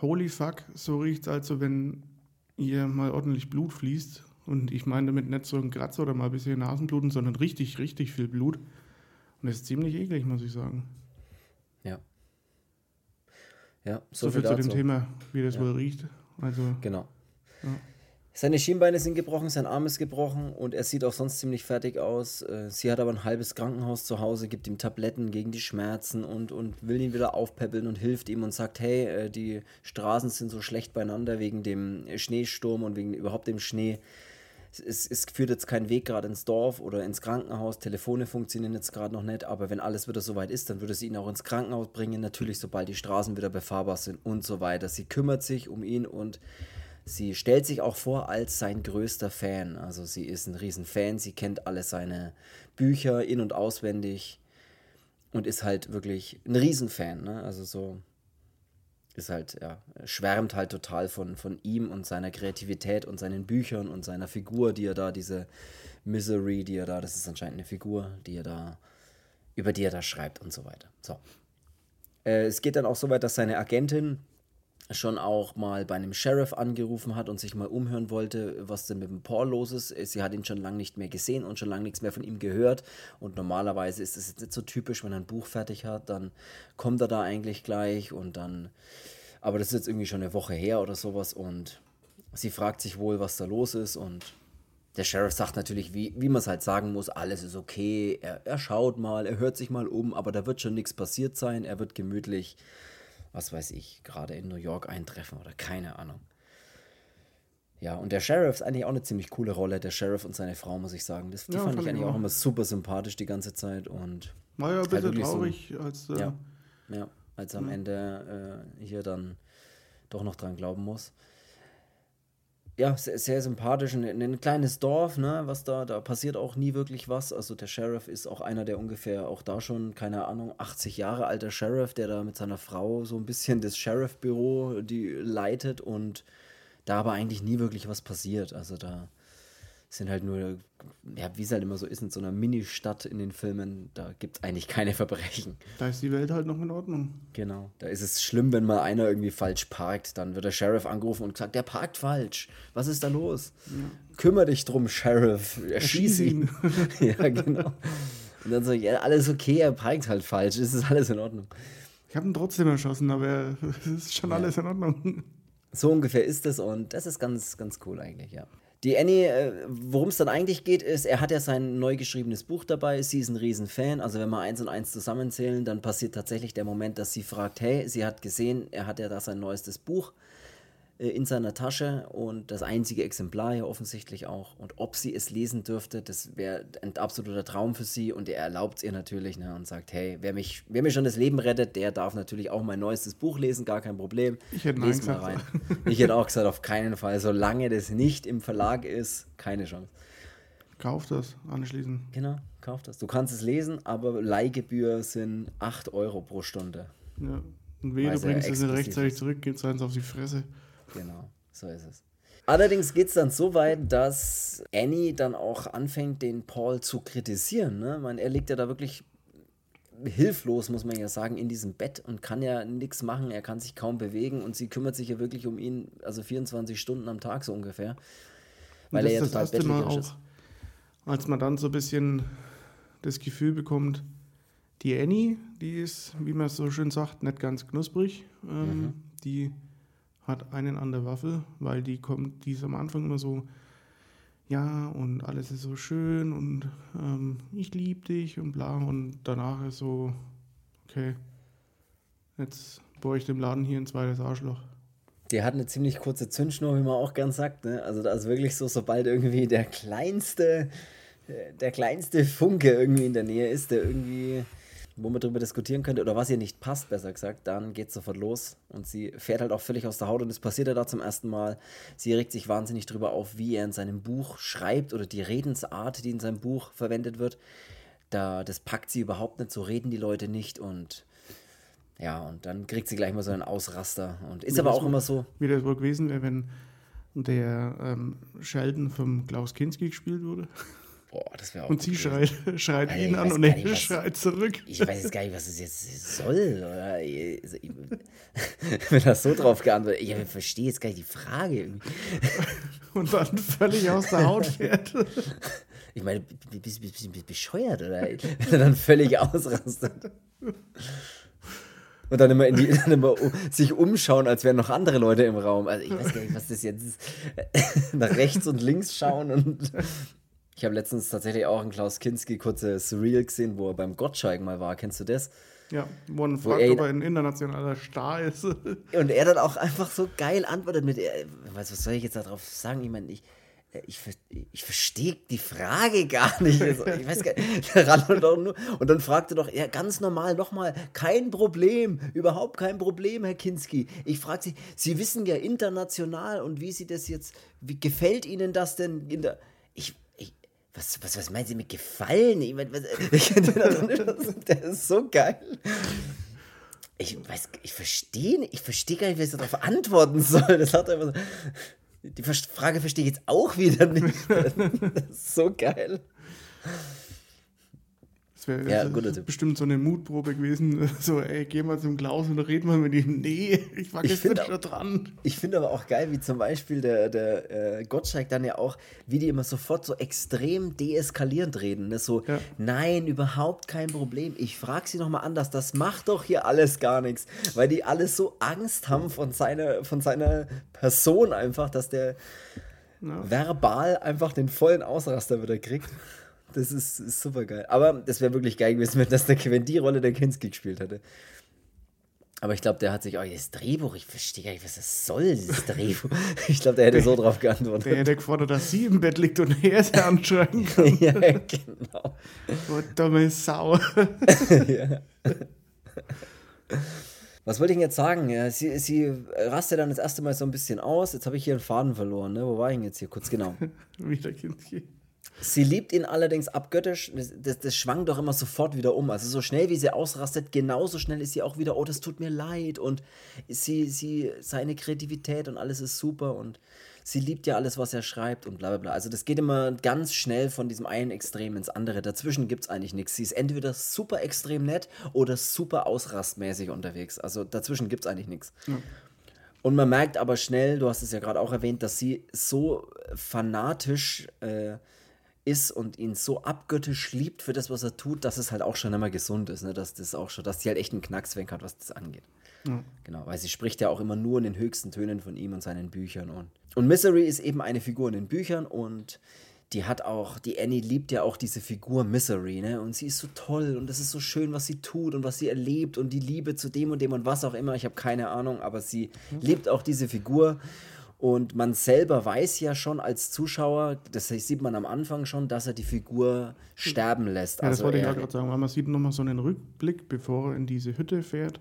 holy fuck, so riecht es also, wenn hier mal ordentlich Blut fließt. Und ich meine damit nicht so ein Kratzer oder mal ein bisschen Nasenbluten, sondern richtig, richtig viel Blut. Und das ist ziemlich eklig, muss ich sagen. Ja. So, so viel, viel zu dem Thema, wie das ja. wohl riecht. Also, genau. Ja. Seine Schienbeine sind gebrochen, sein Arm ist gebrochen und er sieht auch sonst ziemlich fertig aus. Äh, sie hat aber ein halbes Krankenhaus zu Hause, gibt ihm Tabletten gegen die Schmerzen und, und will ihn wieder aufpäppeln und hilft ihm und sagt, hey, äh, die Straßen sind so schlecht beieinander wegen dem Schneesturm und wegen überhaupt dem Schnee. Es, es führt jetzt kein Weg gerade ins Dorf oder ins Krankenhaus, Telefone funktionieren jetzt gerade noch nicht, aber wenn alles wieder soweit ist, dann würde sie ihn auch ins Krankenhaus bringen, natürlich sobald die Straßen wieder befahrbar sind und so weiter. Sie kümmert sich um ihn und Sie stellt sich auch vor als sein größter Fan. Also sie ist ein Riesenfan, sie kennt alle seine Bücher in- und auswendig und ist halt wirklich ein Riesenfan. Ne? Also so ist halt, ja, schwärmt halt total von, von ihm und seiner Kreativität und seinen Büchern und seiner Figur, die er da, diese Misery, die er da, das ist anscheinend eine Figur, die er da, über die er da schreibt und so weiter. So. Äh, es geht dann auch so weit, dass seine Agentin schon auch mal bei einem Sheriff angerufen hat und sich mal umhören wollte, was denn mit dem Paul los ist. Sie hat ihn schon lange nicht mehr gesehen und schon lange nichts mehr von ihm gehört. Und normalerweise ist es jetzt nicht so typisch, wenn er ein Buch fertig hat, dann kommt er da eigentlich gleich und dann. Aber das ist jetzt irgendwie schon eine Woche her oder sowas und sie fragt sich wohl, was da los ist und der Sheriff sagt natürlich, wie, wie man es halt sagen muss, alles ist okay, er, er schaut mal, er hört sich mal um, aber da wird schon nichts passiert sein, er wird gemütlich was weiß ich, gerade in New York eintreffen oder keine Ahnung. Ja, und der Sheriff ist eigentlich auch eine ziemlich coole Rolle, der Sheriff und seine Frau, muss ich sagen. Das, die ja, fand ich eigentlich auch immer super sympathisch die ganze Zeit. Und war ja ein halt bisschen traurig, so, als. Äh, ja, ja, als am. Ende äh, hier dann doch noch dran glauben muss ja, sehr, sehr sympathisch. Ein, ein, kleines Dorf, ne, was da, da passiert auch nie wirklich was. Also der Sheriff ist auch einer, der ungefähr auch da schon, keine Ahnung, 80 Jahre alter Sheriff, der da mit seiner Frau so ein bisschen das Sheriff-Büro leitet und da aber eigentlich nie wirklich was passiert. Also da sind halt nur, ja, wie es halt immer so ist in so einer Mini-Stadt in den Filmen, da gibt es eigentlich keine Verbrechen. Da ist die Welt halt noch in Ordnung. Genau. Da ist es schlimm, wenn mal einer irgendwie falsch parkt. Dann wird der Sheriff angerufen und gesagt, der parkt falsch. Was ist da los? Ja. Kümmer dich drum, Sheriff. Erschieß ihn. *laughs* ja, genau. Und dann so, ja, alles okay, er parkt halt falsch. Es ist alles in Ordnung. Ich habe ihn trotzdem erschossen, aber es ist schon ja. alles in Ordnung. So ungefähr ist es und das ist ganz, ganz cool eigentlich, ja. Die Annie, äh, worum es dann eigentlich geht, ist, er hat ja sein neu geschriebenes Buch dabei, sie ist ein Riesenfan, also wenn wir eins und eins zusammenzählen, dann passiert tatsächlich der Moment, dass sie fragt, hey, sie hat gesehen, er hat ja da sein neuestes Buch in seiner Tasche und das einzige Exemplar ja offensichtlich auch. Und ob sie es lesen dürfte, das wäre ein absoluter Traum für sie und er erlaubt es ihr natürlich ne, und sagt, hey, wer, mich, wer mir schon das Leben rettet, der darf natürlich auch mein neuestes Buch lesen, gar kein Problem. Ich hätte Lies mal rein. Ich hätte auch gesagt, auf keinen Fall, solange das nicht im Verlag ist, keine Chance. Kauf das anschließend. Genau, kauf das. Du kannst es lesen, aber Leihgebühr sind 8 Euro pro Stunde. Ja. Und wehe, du bringst es nicht rechtzeitig zurück, geht es eins auf die Fresse. Genau, so ist es. Allerdings geht es dann so weit, dass Annie dann auch anfängt, den Paul zu kritisieren. Ne? Man, er legt ja da wirklich hilflos, muss man ja sagen, in diesem Bett und kann ja nichts machen. Er kann sich kaum bewegen und sie kümmert sich ja wirklich um ihn, also 24 Stunden am Tag so ungefähr. Weil er ja total das Mal auch, ist. Als man dann so ein bisschen das Gefühl bekommt, die Annie, die ist, wie man so schön sagt, nicht ganz knusprig. Ähm, mhm. Die hat einen an der Waffel, weil die kommt, die ist am Anfang immer so, ja, und alles ist so schön und ähm, ich liebe dich und bla. Und danach ist so, okay, jetzt bohre ich dem Laden hier ein zweites Arschloch. Die hat eine ziemlich kurze Zündschnur, wie man auch gern sagt. Ne? Also da ist wirklich so, sobald irgendwie der kleinste, der kleinste Funke irgendwie in der Nähe ist, der irgendwie wo man darüber diskutieren könnte oder was ihr nicht passt, besser gesagt, dann geht es sofort los und sie fährt halt auch völlig aus der Haut und das passiert ja da zum ersten Mal. Sie regt sich wahnsinnig darüber auf, wie er in seinem Buch schreibt oder die Redensart, die in seinem Buch verwendet wird. Da, das packt sie überhaupt nicht, so reden die Leute nicht und ja, und dann kriegt sie gleich mal so einen Ausraster und ist wie aber auch immer so. Wie das wohl gewesen wäre, wenn der ähm, Sheldon vom Klaus Kinski gespielt wurde. *laughs* Boah, das wäre auch Und sie schreit, schreit Alter, ihn an und er nicht, schreit zurück. Ich weiß jetzt gar nicht, was es jetzt soll. Oder? Also, *laughs* wenn das so drauf geantwortet ich verstehe jetzt gar nicht die Frage. *laughs* und dann völlig aus der Haut *laughs* fährt. Ich meine, bist du bescheuert, oder? dann völlig ausrastet. Und dann immer, die, dann immer sich umschauen, als wären noch andere Leute im Raum. Also ich weiß gar nicht, was das jetzt ist. Nach rechts und links schauen und ich habe letztens tatsächlich auch einen Klaus Kinski kurze Surreal gesehen, wo er beim Gottschalk mal war. Kennst du das? Ja, wo man fragt, er, ob er ein internationaler Star ist. *laughs* Und er dann auch einfach so geil antwortet mit, was, was soll ich jetzt darauf sagen? Ich meine, ich, ich, ich verstehe die Frage gar nicht. Also, ich weiß gar nicht. *laughs* Und dann fragte doch er ganz normal nochmal, kein Problem, überhaupt kein Problem, Herr Kinski. Ich frage Sie, Sie wissen ja international und wie Sie das jetzt, wie gefällt Ihnen das denn in der. Ich, was, was, was meinen Sie mit Gefallen? Ich mein, was, der ist so geil. Ich weiß, ich verstehe ich verstehe gar nicht, wie ich darauf antworten soll. Das hat einfach so, die Frage verstehe ich jetzt auch wieder nicht. *laughs* Das ist so geil. Das wäre ja, bestimmt so eine Mutprobe gewesen. *laughs* So, ey, geh mal zum Klaus und reden mal mit ihm. Nee, ich war gestern schon dran. Ich finde aber auch geil, wie zum Beispiel der, der äh, Gottschalk dann ja auch, wie die immer sofort so extrem deeskalierend reden. Ne? So, ja. nein, überhaupt kein Problem. Ich frage sie nochmal anders. Das macht doch hier alles gar nichts. Weil die alles so Angst haben von seiner, von seiner Person einfach, dass der ja. verbal einfach den vollen Ausraster wieder kriegt. Das ist, ist super geil. Aber das wäre wirklich geil gewesen, *laughs* wenn, das der, wenn die Rolle der Kinski gespielt hätte. Aber ich glaube, der hat sich auch das Drehbuch, ich verstehe gar nicht, was das soll, dieses Drehbuch. *laughs* Ich glaube, der hätte der, so drauf geantwortet. Der hätte gefordert, dass sie im Bett liegt und er sie *laughs* anschreien kann. ja, genau. Oh, dumme Sau. ja. Was wollte ich denn jetzt sagen? Ja, sie, sie rastet dann das erste Mal so ein bisschen aus. Jetzt habe ich hier einen Faden verloren. Ne? Wo war ich denn jetzt hier? Kurz genau. Wieder Kinski. Sie liebt ihn allerdings abgöttisch. Das, das, schwang doch immer sofort wieder um. Also so schnell wie sie ausrastet, genauso schnell ist sie auch wieder, oh, das tut mir leid. Und sie, sie, seine Kreativität und alles ist super und sie liebt ja alles, was er schreibt und bla bla bla. Also das geht immer ganz schnell von diesem einen Extrem ins andere. Dazwischen gibt es eigentlich nichts. Sie ist entweder super extrem nett oder super ausrastmäßig unterwegs. Also dazwischen gibt es eigentlich nichts. Ja. Und man merkt aber schnell, du hast es ja gerade auch erwähnt, dass sie so fanatisch äh, ist und ihn so abgöttisch liebt für das, was er tut, dass es halt auch schon immer gesund ist, ne? dass das auch schon, dass sie halt echt einen Knackswenk hat, was das angeht. Ja. Genau, weil sie spricht ja auch immer nur in den höchsten Tönen von ihm und seinen Büchern. Und, und Misery ist eben eine Figur in den Büchern und die hat auch, die Annie liebt ja auch diese Figur Misery, ne? Und sie ist so toll und es ist so schön, was sie tut und was sie erlebt und die Liebe zu dem und dem und was auch immer. Ich habe keine Ahnung, aber sie mhm. liebt auch diese Figur. Und man selber weiß ja schon als Zuschauer, das sieht man am Anfang schon, dass er die Figur sterben lässt. Ja, das also wollte ich ja gerade sagen, weil man sieht nochmal so einen Rückblick, bevor er in diese Hütte fährt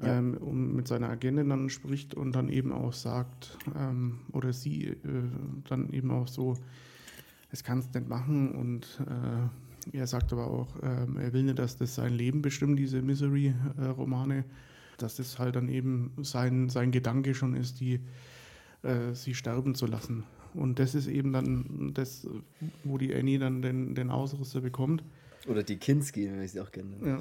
ja. ähm, und mit seiner Agentin dann spricht und dann eben auch sagt, ähm, oder sie äh, dann eben auch so, es kannst nicht machen und äh, er sagt aber auch, äh, er will nicht, dass das sein Leben bestimmt, diese Misery-Romane, dass das halt dann eben sein, sein Gedanke schon ist, die äh, sie sterben zu lassen. Und das ist eben dann das, wo die Annie dann den, den Ausrüster bekommt. Oder die Kinski, wie ich sie auch kenne. Ja.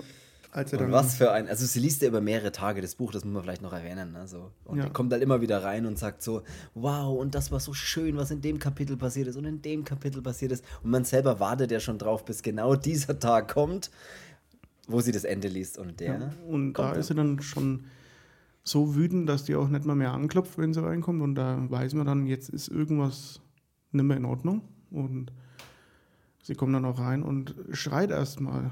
Als und was für ein, also sie liest ja über mehrere Tage das Buch, das muss man vielleicht noch erwähnen. Also, und ja. kommt halt immer wieder rein und sagt so, wow, und das war so schön, was in dem Kapitel passiert ist und in dem Kapitel passiert ist. Und man selber wartet ja schon drauf, bis genau dieser Tag kommt, wo sie das Ende liest. Und der. Ja, und da ist sie dann schon so wütend, dass die auch nicht mal mehr anklopft, wenn sie reinkommt. Und da weiß man dann, jetzt ist irgendwas nicht mehr in Ordnung. Und sie kommt dann auch rein und schreit erstmal.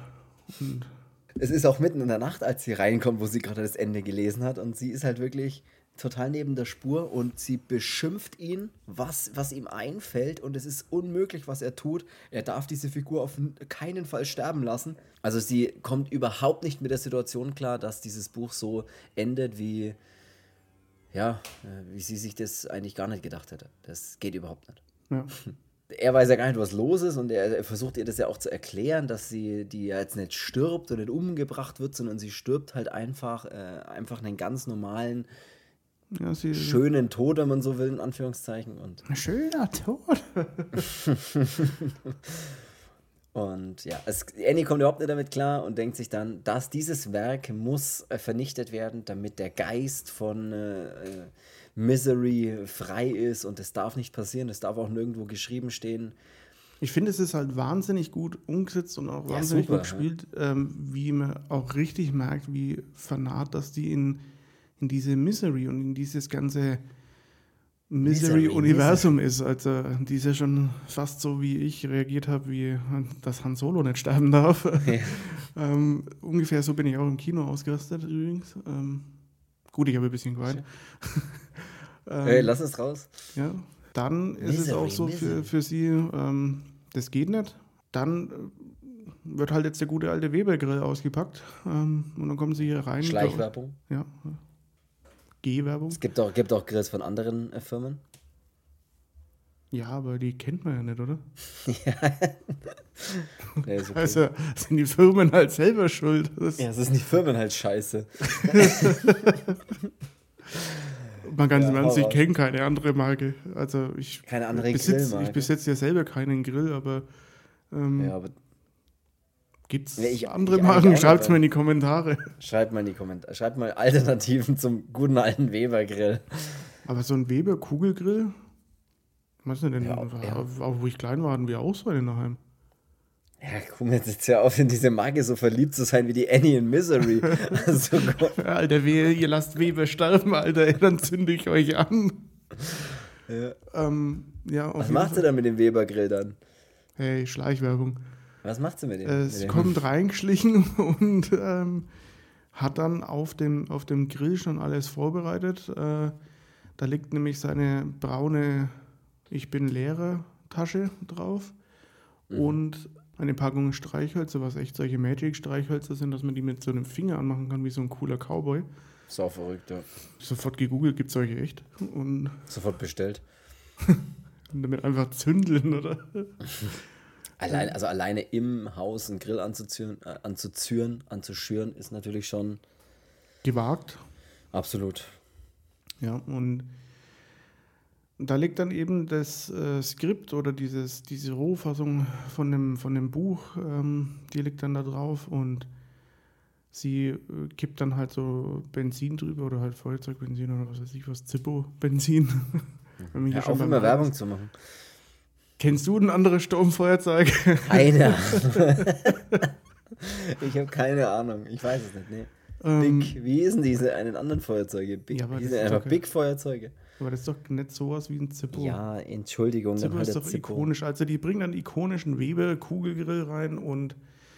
Es ist auch mitten in der Nacht, als sie reinkommt, wo sie gerade das Ende gelesen hat. Und sie ist halt wirklich total neben der Spur und sie beschimpft ihn, was, was ihm einfällt. Und es ist unmöglich, was er tut. Er darf diese Figur auf keinen Fall sterben lassen. Also sie kommt überhaupt nicht mit der Situation klar, dass dieses Buch so endet, wie, ja, äh, wie sie sich das eigentlich gar nicht gedacht hätte. Das geht überhaupt nicht. Ja. *laughs* er weiß ja gar nicht, was los ist und er, er, versucht ihr das ja auch zu erklären, dass sie, die ja jetzt nicht stirbt und nicht umgebracht wird, sondern sie stirbt halt einfach, äh, einfach einen ganz normalen, ja, schönen Tod, wenn man so will, in Anführungszeichen. Und Ein schöner Tod. *laughs* und ja, es, Annie kommt überhaupt nicht damit klar und denkt sich dann, dass dieses Werk muss äh, vernichtet werden, damit der Geist von äh, äh Misery frei ist und es darf nicht passieren, es darf auch nirgendwo geschrieben stehen. Ich finde, es ist halt wahnsinnig gut umgesetzt und auch wahnsinnig super, gut gespielt, ja. ähm, wie man auch richtig merkt, wie fanat, dass die in, in diese Misery und in dieses ganze Misery-Universum ist. Also die ist ja schon fast so, wie ich reagiert habe, wie dass Han Solo nicht sterben darf. Ja. *laughs* ähm, ungefähr so bin ich auch im Kino ausgerastet übrigens. Ähm, gut, ich habe ein bisschen geweint. *laughs* Ähm, hey, lass es raus. Ja, dann Misery, ist es auch so für, für sie, ähm, das geht nicht. Dann äh, wird halt jetzt der gute alte Weber-Grill ausgepackt ähm, und dann kommen sie hier rein. Schleichwerbung. Ja. G-Werbung. Es gibt auch, gibt auch Grills von anderen äh, Firmen. Ja, aber die kennt man ja nicht, oder? *laughs* ja. *laughs* nee, okay. Also sind die Firmen halt selber schuld. Das ja, es sind die Firmen halt scheiße. *laughs* Man kann ja, es ich kenne keine andere Marke. Also ich keine andere besitze, Ich besitze ja selber keinen Grill, aber, ähm, ja, aber gibt es ja, andere Marken? Schreibt es mal in die Kommentare. Schreibt mal in die Kommentare. Schreibt mal Alternativen zum guten alten Weber-Grill. Aber so ein Weber-Kugelgrill? Was ist denn? Ja, auch, auch, wo ich klein war, hatten wir auch so einen daheim. Ja, komm jetzt jetzt ja auf, in diese Marke so verliebt zu sein wie die Annie in Misery. *laughs* also, Alter, wehe, ihr lasst Weber sterben, Alter, *laughs* dann zünde ich euch an. Ja. Ähm, ja, Was macht Fall. sie dann mit dem Weber-Grill dann? Hey, Schleichwerbung. Was macht sie mit dem? Es mit dem? kommt reingeschlichen *laughs* und ähm, hat dann auf dem, auf dem Grill schon alles vorbereitet. Äh, da liegt nämlich seine braune Ich bin Lehrer Tasche drauf. Mhm. Und eine Packung Streichhölzer, was echt solche Magic-Streichhölzer sind, dass man die mit so einem Finger anmachen kann, wie so ein cooler Cowboy. Sau verrückt, ja. Sofort gegoogelt, gibt es solche echt. Und Sofort bestellt. *laughs* und damit einfach zündeln, oder? *laughs* Allein, also alleine im Haus einen Grill anzuzüren, äh, anzuzüren, anzuschüren, ist natürlich schon gewagt. Absolut. Ja, und da liegt dann eben das äh, Skript oder dieses, diese Rohfassung von dem, von dem Buch, ähm, die liegt dann da drauf und sie äh, kippt dann halt so Benzin drüber oder halt Feuerzeugbenzin oder was weiß ich was, Zippo-Benzin. *laughs* ja, auch immer Werbung zu machen. Kennst du ein anderes Sturmfeuerzeug? Keine *laughs* ich habe keine Ahnung. Ich weiß es nicht. Nee. Ähm, Big, wie hießen diese einen anderen Feuerzeuge? Big, ja, die sind einfach Big-Feuerzeuge. Aber das ist doch nicht sowas wie ein Zippo. Ja, Entschuldigung. Zippo halt ist doch Zippo. ikonisch. Also die bringen dann ikonischen Weber-Kugelgrill rein und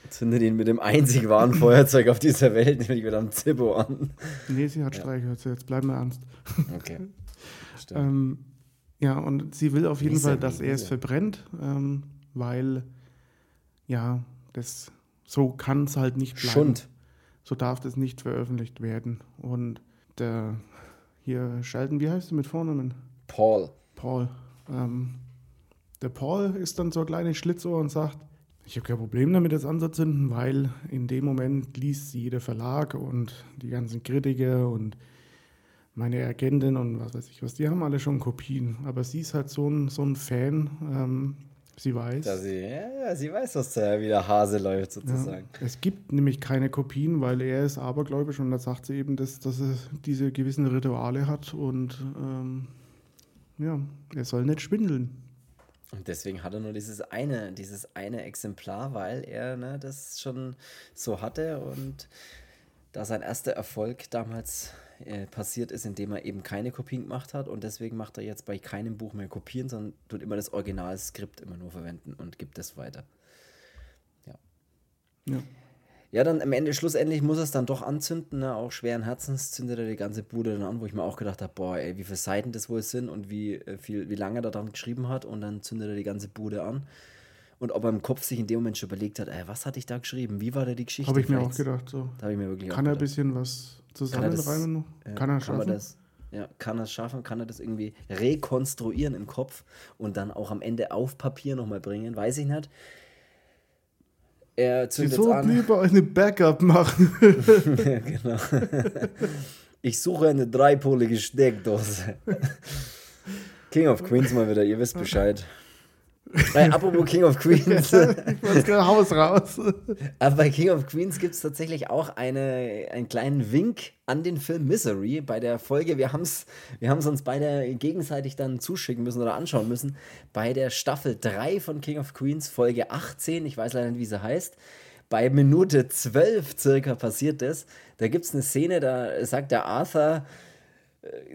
zündet ihn mit dem einzig wahren Feuerzeug auf dieser Welt, nämlich mit einem Zippo an. Nee, sie hat ja. Streichhölzer, jetzt bleiben wir ernst. Okay. *laughs* ähm, ja, und sie will auf jeden Lisa, Fall, dass er es verbrennt, ähm, weil, ja, das so kann es halt nicht bleiben. Schund. So darf das nicht veröffentlicht werden. Und der hier Schalten, wie heißt du mit Vornamen? Paul. Paul. Ähm, der Paul ist dann so ein kleines Schlitzohr und sagt, ich habe kein Problem damit, das anzuzünden, weil in dem Moment liest jeder Verlag und die ganzen Kritiker und meine Agentin und was weiß ich was, die haben alle schon Kopien. Aber sie ist halt so ein, so ein Fan, ähm, sie weiß. Dass sie, ja, ja, sie weiß, dass da wieder Hase läuft, sozusagen. Ja, es gibt nämlich keine Kopien, weil er ist abergläubisch und da sagt sie eben, dass, dass er diese gewissen Rituale hat und ähm, ja, er soll nicht schwindeln. Und deswegen hat er nur dieses eine, dieses eine Exemplar, weil er ne, das schon so hatte und da sein erster Erfolg damals äh, passiert ist, indem er eben keine Kopien gemacht hat und deswegen macht er jetzt bei keinem Buch mehr Kopien, sondern tut immer das Originalskript immer nur verwenden und gibt es weiter. Ja. Ja. Ja, dann am Ende, schlussendlich muss er es dann doch anzünden, ne? auch schweren Herzens zündet er die ganze Bude dann an, wo ich mir auch gedacht habe, boah, ey, wie viele Seiten das wohl sind und wie äh, viel, wie lange er daran geschrieben hat und dann zündet er die ganze Bude an. Und ob er im Kopf sich in dem Moment schon überlegt hat, ey, was hatte ich da geschrieben? Wie war da die Geschichte? Habe ich mir auch gedacht, so. Da ich mir wirklich Kann er ein bisschen was zusammenreimen? Kann, kann er schaffen? Kann das, ja, kann er es schaffen? Kann er das irgendwie rekonstruieren im Kopf und dann auch am Ende auf Papier nochmal bringen? Weiß ich nicht. Er zündet Sie sollten lieber eine Backup machen. *laughs* genau. Ich suche eine dreipolige Steckdose. King of Queens mal wieder, ihr wisst Bescheid. Bei apropos King of Queens. *laughs* ich gerade Haus raus. Aber bei King of Queens gibt es tatsächlich auch eine, einen kleinen Wink an den Film Misery bei der Folge. Wir haben es wir uns beide gegenseitig dann zuschicken müssen oder anschauen müssen. Bei der Staffel 3 von King of Queens, Folge 18, ich weiß leider nicht, wie sie heißt. Bei Minute 12 circa passiert das. Da gibt es eine Szene, da sagt der Arthur,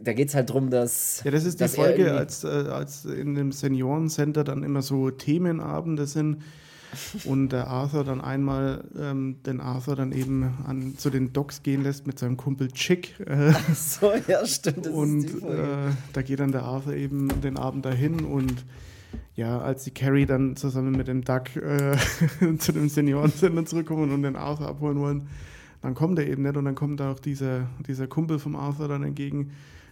da geht es halt darum, dass. Ja, das ist die Folge, als, äh, als in dem Seniorencenter dann immer so Themenabende sind und der Arthur dann einmal ähm, den Arthur dann eben an, zu den Docs gehen lässt mit seinem Kumpel Chick. Äh, Ach so, ja, stimmt. und äh, da geht dann der Arthur eben den Abend dahin und ja, als die Carrie dann zusammen mit dem Duck äh, *laughs* zu dem Seniorencenter zurückkommen und den Arthur abholen wollen, dann kommt er eben nicht und dann kommt auch dieser, dieser Kumpel vom Arthur dann entgegen,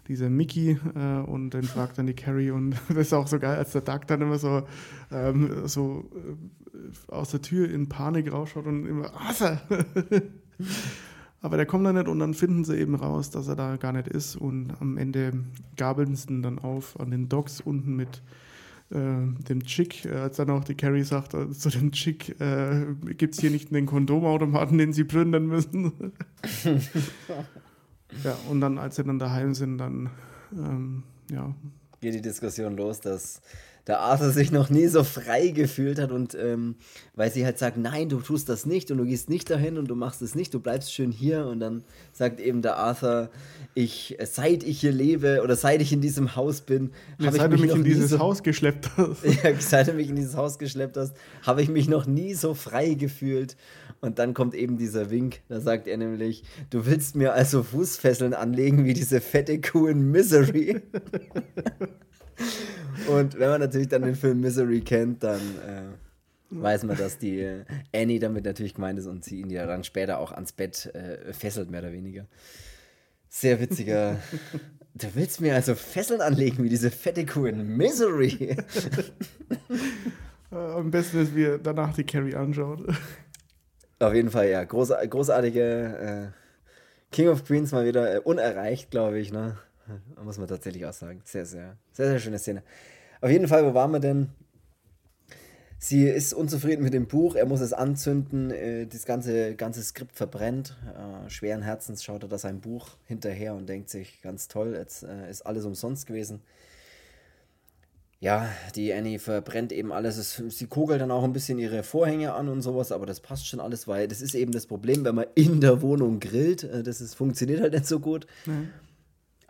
dieser Mickey äh, und dann fragt dann die Carrie und *laughs* das ist auch so geil, als der Duck dann immer so, ähm, so äh, aus der Tür in Panik rausschaut und immer Arthur! *laughs* Aber der kommt dann nicht und dann finden sie eben raus, dass er da gar nicht ist und am Ende gabeln sie ihn dann auf an den Docks unten mit dem Chick, äh, als dann auch die Carrie sagt äh, zu dem Chick, äh, gibt es hier nicht einen Kondomautomaten, den sie plündern müssen. *laughs* ja, und dann, als sie dann daheim sind, dann, ähm, ja. Geht die Diskussion los, dass der Arthur sich noch nie so frei gefühlt hat und ähm, weil sie halt sagt, nein, du tust das nicht und du gehst nicht dahin und du machst es nicht, du bleibst schön hier und dann sagt eben der Arthur, ich, seit ich hier lebe oder seit ich in diesem Haus bin, ja, seit ich mich, mich in dieses so, Haus geschleppt hast. *laughs* ja, seit du mich in dieses Haus geschleppt hast, habe ich mich noch nie so frei gefühlt. Und dann kommt eben dieser Wink, da sagt er nämlich, du willst mir also Fußfesseln anlegen wie diese fette Kuh in Misery. *laughs* Und wenn man natürlich dann den Film Misery kennt, dann äh, weiß man, dass die äh, Annie damit natürlich gemeint ist und sie ihn ja dann später auch ans Bett äh, fesselt, mehr oder weniger. Sehr witziger. *laughs* Du willst mir also Fesseln anlegen wie diese fette Kuh in Misery. *laughs* Äh, am besten ist, wie er danach die Carrie anschaut. *laughs* Auf jeden Fall, ja. Groß, großartige äh, King of Queens mal wieder unerreicht, glaube ich. Ne? *laughs* Muss man tatsächlich auch sagen. Sehr, sehr, sehr, sehr schöne Szene. Auf jeden Fall, wo waren wir denn? Sie ist unzufrieden mit dem Buch, er muss es anzünden, äh, das ganze, ganze Skript verbrennt. Äh, schweren Herzens schaut er da sein Buch hinterher und denkt sich, ganz toll, jetzt äh, ist alles umsonst gewesen. Ja, die Annie verbrennt eben alles. Es, sie kugelt dann auch ein bisschen ihre Vorhänge an und sowas, aber das passt schon alles, weil das ist eben das Problem, wenn man in der Wohnung grillt. Äh, das ist, funktioniert halt nicht so gut. Mhm.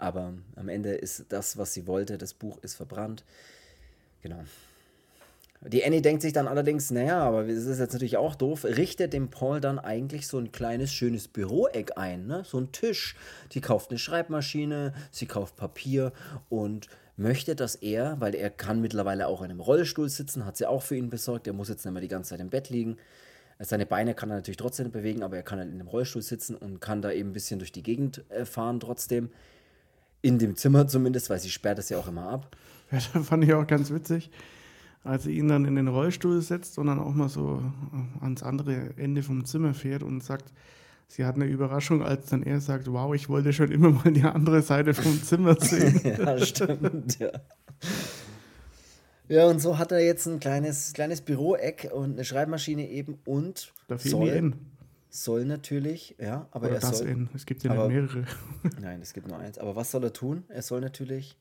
Aber am Ende ist das, was sie wollte, das Buch ist verbrannt. Genau. Die Annie denkt sich dann allerdings, naja, aber das ist jetzt natürlich auch doof, richtet dem Paul dann eigentlich so ein kleines, schönes Büroeck ein, ne? so ein Tisch. Die kauft eine Schreibmaschine, sie kauft Papier und möchte, dass er, weil er kann mittlerweile auch in einem Rollstuhl sitzen, hat sie auch für ihn besorgt, er muss jetzt nicht mehr die ganze Zeit im Bett liegen. Seine Beine kann er natürlich trotzdem bewegen, aber er kann halt in einem Rollstuhl sitzen und kann da eben ein bisschen durch die Gegend äh, fahren trotzdem. In dem Zimmer zumindest, weil sie sperrt es ja auch immer ab. Ja, *laughs* das fand ich auch ganz witzig als sie ihn dann in den Rollstuhl setzt und dann auch mal so ans andere Ende vom Zimmer fährt und sagt, sie hat eine Überraschung, als dann er sagt, wow, ich wollte schon immer mal die andere Seite vom *laughs* Zimmer sehen. *laughs* ja, stimmt, ja. Ja, und so hat er jetzt ein kleines, kleines Büroeck und eine Schreibmaschine eben und da soll, N. soll natürlich, ja, aber Oder er das soll. N. Es gibt ja aber, mehrere. *laughs* Nein, es gibt nur eins. Aber was soll er tun? Er soll natürlich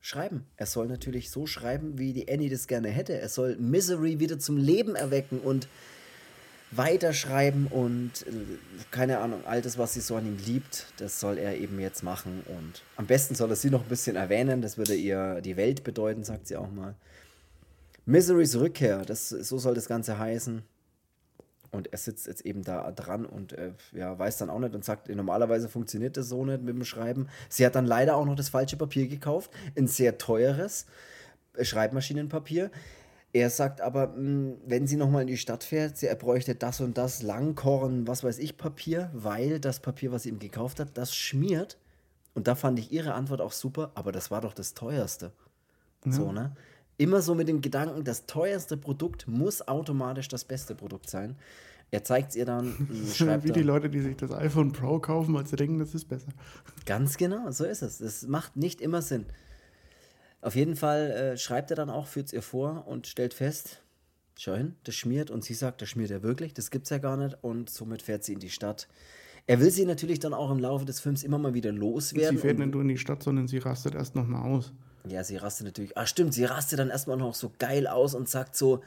schreiben. Er soll natürlich so schreiben, wie die Annie das gerne hätte. Er soll Misery wieder zum Leben erwecken und weiterschreiben und äh, keine Ahnung, all das, was sie so an ihm liebt, das soll er eben jetzt machen. Und am besten soll er sie noch ein bisschen erwähnen, das würde ihr die Welt bedeuten, sagt sie auch mal. Miserys Rückkehr, das, so soll das Ganze heißen. Und er sitzt jetzt eben da dran und äh, ja, weiß dann auch nicht und sagt, normalerweise funktioniert das so nicht mit dem Schreiben. Sie hat dann leider auch noch das falsche Papier gekauft, ein sehr teures äh, Schreibmaschinenpapier. Er sagt aber, mh, hm, wenn sie nochmal in die Stadt fährt, sie, er bräuchte das und das Langkorn, was weiß ich, Papier, weil das Papier, was sie ihm gekauft hat, das schmiert. Und da fand ich ihre Antwort auch super, aber das war doch das teuerste. Ja. So, ne? Immer so mit dem Gedanken, das teuerste Produkt muss automatisch das beste Produkt sein. Er zeigt es ihr dann. *laughs* Schreibt Wie die Leute, die sich das iPhone Pro kaufen, weil sie denken, das ist besser. Ganz genau, so ist es. Das macht nicht immer Sinn. Auf jeden Fall äh, schreibt er dann auch, führt es ihr vor und stellt fest, schau hin, das schmiert. Und sie sagt, das schmiert er wirklich, das gibt es ja gar nicht. Und somit fährt sie in die Stadt. Er will sie natürlich dann auch im Laufe des Films immer mal wieder loswerden. Sie fährt nicht nur in die Stadt, sondern sie rastet erst nochmal aus. Ja, sie rastet natürlich. Ah, stimmt, sie rastet dann erstmal noch so geil aus und sagt so,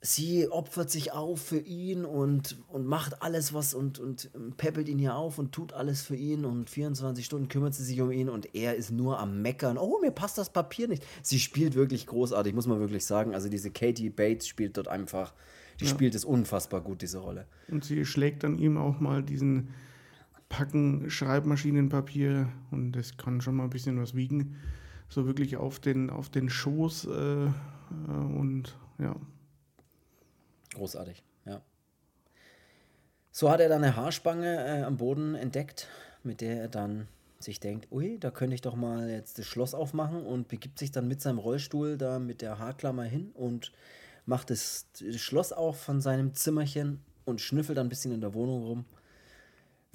sie opfert sich auf für ihn und, und macht alles was und, und peppelt ihn hier auf und tut alles für ihn und 24 Stunden kümmert sie sich um ihn und er ist nur am Meckern. Oh, mir passt das Papier nicht. Sie spielt wirklich großartig, muss man wirklich sagen. Also diese Katie Bates spielt dort einfach, die ja. spielt es unfassbar gut, diese Rolle. Und sie schlägt dann ihm auch mal diesen Packen Schreibmaschinenpapier und das kann schon mal ein bisschen was wiegen so wirklich auf den, auf den Schoß äh, äh, und ja. Großartig, ja. So hat er dann eine Haarspange äh, am Boden entdeckt, mit der er dann sich denkt, ui, da könnte ich doch mal jetzt das Schloss aufmachen und begibt sich dann mit seinem Rollstuhl da mit der Haarklammer hin und macht das, das Schloss auf von seinem Zimmerchen und schnüffelt dann ein bisschen in der Wohnung rum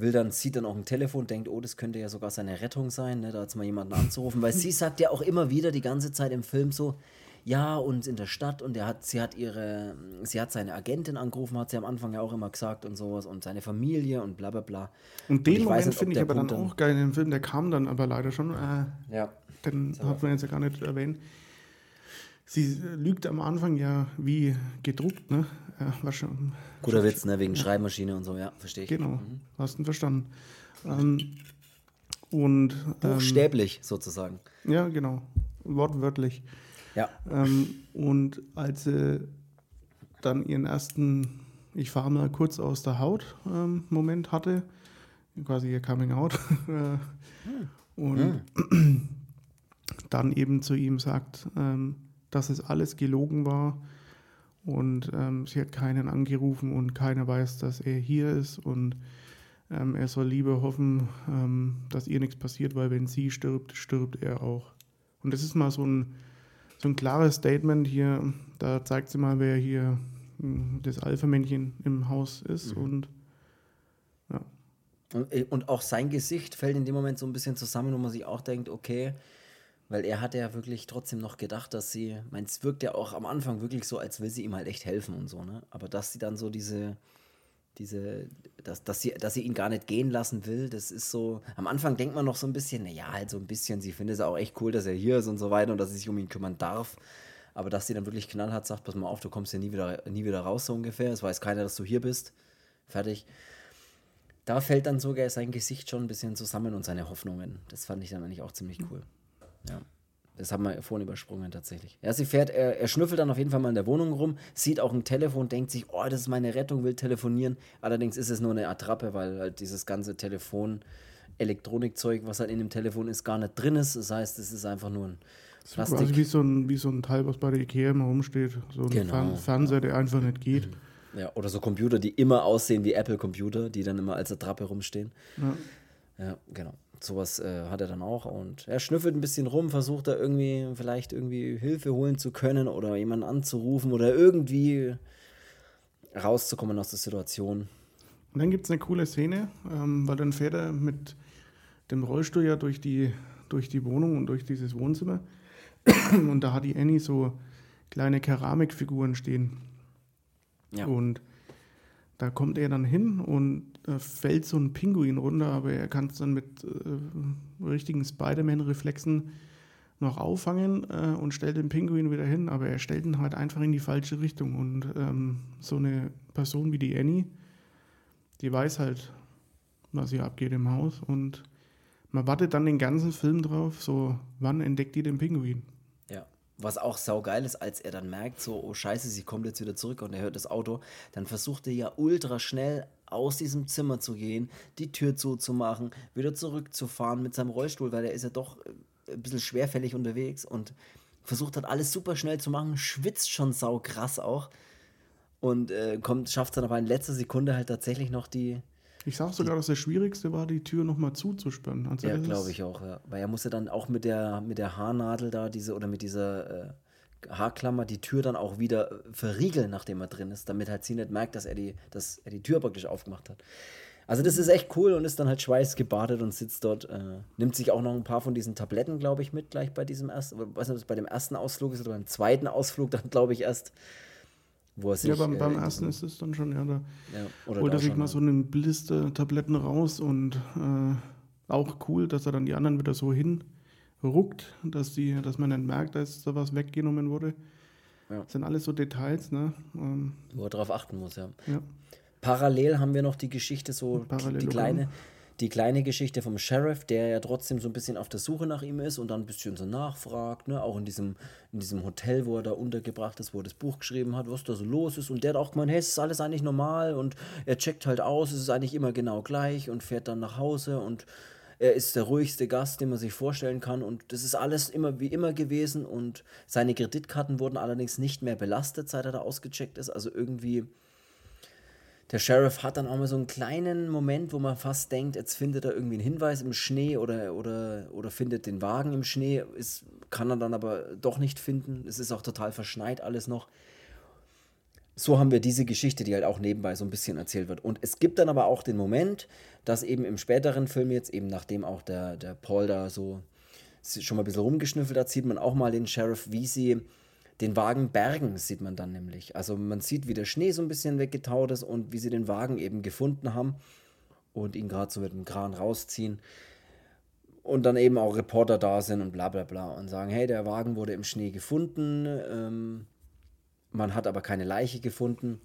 will dann, sieht dann auch ein Telefon, denkt, oh, das könnte ja sogar seine Rettung sein, ne, da jetzt mal jemanden anzurufen, weil sie sagt ja auch immer wieder die ganze Zeit im Film so, ja, und in der Stadt und er hat, sie hat ihre, sie hat seine Agentin angerufen, hat sie am Anfang ja auch immer gesagt und sowas und seine Familie und bla bla bla. Und den und Moment finde ich aber dann auch geil in dem Film, der kam dann aber leider schon. Äh, ja. Den hat man jetzt ja gar nicht erwähnt. Sie lügt am Anfang ja wie gedruckt, ne? Ja, war schon, Guter schon, Witz, ne? Wegen ja. Schreibmaschine und so, ja, verstehe ich. Genau, mhm. hast du verstanden. Ähm, und, ähm, Buchstäblich sozusagen. Ja, genau. Wortwörtlich. Ja. Ähm, und als sie dann ihren ersten, ich fahre mal kurz aus der Haut, ähm, Moment hatte, quasi ihr Coming Out, *laughs* äh, hm. und hm. *clears throat* dann eben zu ihm sagt, ähm, dass es alles gelogen war und ähm, sie hat keinen angerufen und keiner weiß, dass er hier ist und ähm, er soll lieber hoffen, ähm, dass ihr nichts passiert, weil wenn sie stirbt, stirbt er auch. Und das ist mal so ein, so ein klares Statement hier, da zeigt sie mal, wer hier hm, das Alpha-Männchen im Haus ist mhm. und ja. Und, äh, und auch sein Gesicht fällt in dem Moment so ein bisschen zusammen, wo man sich auch denkt, okay, weil er hat ja wirklich trotzdem noch gedacht, dass sie, mein, es wirkt ja auch am Anfang wirklich so, als will sie ihm halt echt helfen und so, ne? Aber dass sie dann so diese, diese, dass, dass, sie, dass sie ihn gar nicht gehen lassen will, das ist so, am Anfang denkt man noch so ein bisschen, naja, halt so ein bisschen, sie findet es auch echt cool, dass er hier ist und so weiter und dass sie sich um ihn kümmern darf. Aber dass sie dann wirklich knallhart sagt, pass mal auf, du kommst hier nie wieder, nie wieder raus, so ungefähr. Es weiß keiner, dass du hier bist. Fertig. Da fällt dann sogar sein Gesicht schon ein bisschen zusammen und seine Hoffnungen. Das fand ich dann eigentlich auch ziemlich cool. Ja. Das haben wir vorhin übersprungen tatsächlich. Ja, sie fährt, er, er schnüffelt dann auf jeden Fall mal in der Wohnung rum, sieht auch ein Telefon, denkt sich, oh, das ist meine Rettung, will telefonieren. Allerdings ist es nur eine Attrappe, weil halt dieses ganze Telefon, Elektronikzeug, was halt in dem Telefon ist, gar nicht drin ist. Das heißt, es ist einfach nur ein Plastik. Quasi wie so ein, wie so ein Teil, was bei der Ikea immer rumsteht. So ein genau. Fernseher, der einfach nicht geht. Ja, oder so Computer, die immer aussehen wie Apple-Computer, die dann immer als Attrappe rumstehen. Ja, ja genau sowas äh, hat er dann auch und er schnüffelt ein bisschen rum, versucht da irgendwie vielleicht irgendwie Hilfe holen zu können oder jemanden anzurufen oder irgendwie rauszukommen aus der Situation. Und dann gibt es eine coole Szene, ähm, weil dann fährt er mit dem Rollstuhl ja durch die, durch die Wohnung und durch dieses Wohnzimmer *clears throat* und da hat die Annie so kleine Keramikfiguren stehen. Ja. Und da kommt er dann hin und äh, fällt so ein Pinguin runter, aber er kann es dann mit äh, richtigen Spider-Man-Reflexen noch auffangen äh, und stellt den Pinguin wieder hin, aber er stellt ihn halt einfach in die falsche Richtung. Und ähm, so eine Person wie die Annie, die weiß halt, was hier abgeht im Haus und man wartet dann den ganzen Film drauf, so wann entdeckt die den Pinguin? Was auch saugeil ist, als er dann merkt, so, oh Scheiße, sie kommt jetzt wieder zurück und er hört das Auto, dann versucht er ja ultra schnell aus diesem Zimmer zu gehen, die Tür zuzumachen, wieder zurückzufahren mit seinem Rollstuhl, weil er ist ja doch äh, ein bisschen schwerfällig unterwegs und versucht hat, alles super schnell zu machen, schwitzt schon sau krass auch und äh, schafft es dann aber in letzter Sekunde halt tatsächlich noch die, ich sage sogar, dass das Schwierigste war, die Tür nochmal zuzusperren. Also ja, glaube ich auch, ja. Weil er musste dann auch mit der, mit der Haarnadel da, diese, oder mit dieser äh, Haarklammer die Tür dann auch wieder äh, verriegeln, nachdem er drin ist, damit halt sie nicht merkt, dass er die, dass er die Tür praktisch aufgemacht hat. Also das ist echt cool und ist dann halt schweißgebadet und sitzt dort, äh, nimmt sich auch noch ein paar von diesen Tabletten, glaube ich, mit gleich bei diesem ersten, weiß nicht, ob es bei dem ersten Ausflug ist oder beim zweiten Ausflug dann, glaube ich, erst. Wo er sich, ja, beim, beim äh, ersten ist es dann schon, ja, da ja, holt er sich mal so einen Blister Tabletten raus und äh, auch cool, dass er dann die anderen wieder so hinruckt, dass, die, dass man nicht merkt, dass da was weggenommen wurde. Ja. Das sind alles so Details, ne? Ähm, Wo er drauf achten muss, ja. ja. Parallel haben wir noch die Geschichte, so die kleine, die kleine Geschichte vom Sheriff, der ja trotzdem so ein bisschen auf der Suche nach ihm ist und dann ein bisschen so nachfragt, ne? auch in diesem, in diesem Hotel, wo er da untergebracht ist, wo er das Buch geschrieben hat, was da so los ist. Und der hat auch gemeint, hey, es ist alles eigentlich normal und er checkt halt aus, es ist eigentlich immer genau gleich und fährt dann nach Hause und er ist der ruhigste Gast, den man sich vorstellen kann und das ist alles immer wie immer gewesen und seine Kreditkarten wurden allerdings nicht mehr belastet, seit er da ausgecheckt ist. Also irgendwie der Sheriff hat dann auch mal so einen kleinen Moment, wo man fast denkt, jetzt findet er irgendwie einen Hinweis im Schnee oder, oder, oder findet den Wagen im Schnee, ist, kann er dann aber doch nicht finden. Es ist auch total verschneit alles noch. So haben wir diese Geschichte, die halt auch nebenbei so ein bisschen erzählt wird. Und es gibt dann aber auch den Moment, dass eben im späteren Film jetzt, eben nachdem auch der, der Paul da so schon mal ein bisschen rumgeschnüffelt hat, sieht man auch mal den Sheriff, wie sie den Wagen bergen, sieht man dann nämlich. Also man sieht, wie der Schnee so ein bisschen weggetaut ist und wie sie den Wagen eben gefunden haben und ihn gerade so mit dem Kran rausziehen. Und dann eben auch Reporter da sind und bla bla bla und sagen, hey, der Wagen wurde im Schnee gefunden, ähm, man hat aber keine Leiche gefunden.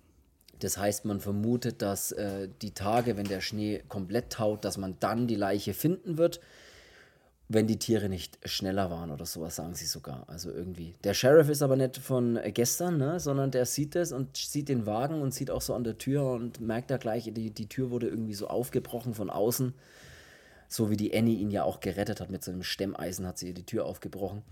Das heißt, man vermutet, dass äh, die Tage, wenn der Schnee komplett taut, dass man dann die Leiche finden wird wenn die Tiere nicht schneller waren oder sowas, sagen sie sogar. Also irgendwie. Der Sheriff ist aber nicht von gestern, ne, sondern der sieht das und sieht den Wagen und sieht auch so an der Tür und merkt da gleich, die, die Tür wurde irgendwie so aufgebrochen von außen. So wie die Annie ihn ja auch gerettet hat. Mit so einem Stemmeisen hat sie ihr die Tür aufgebrochen,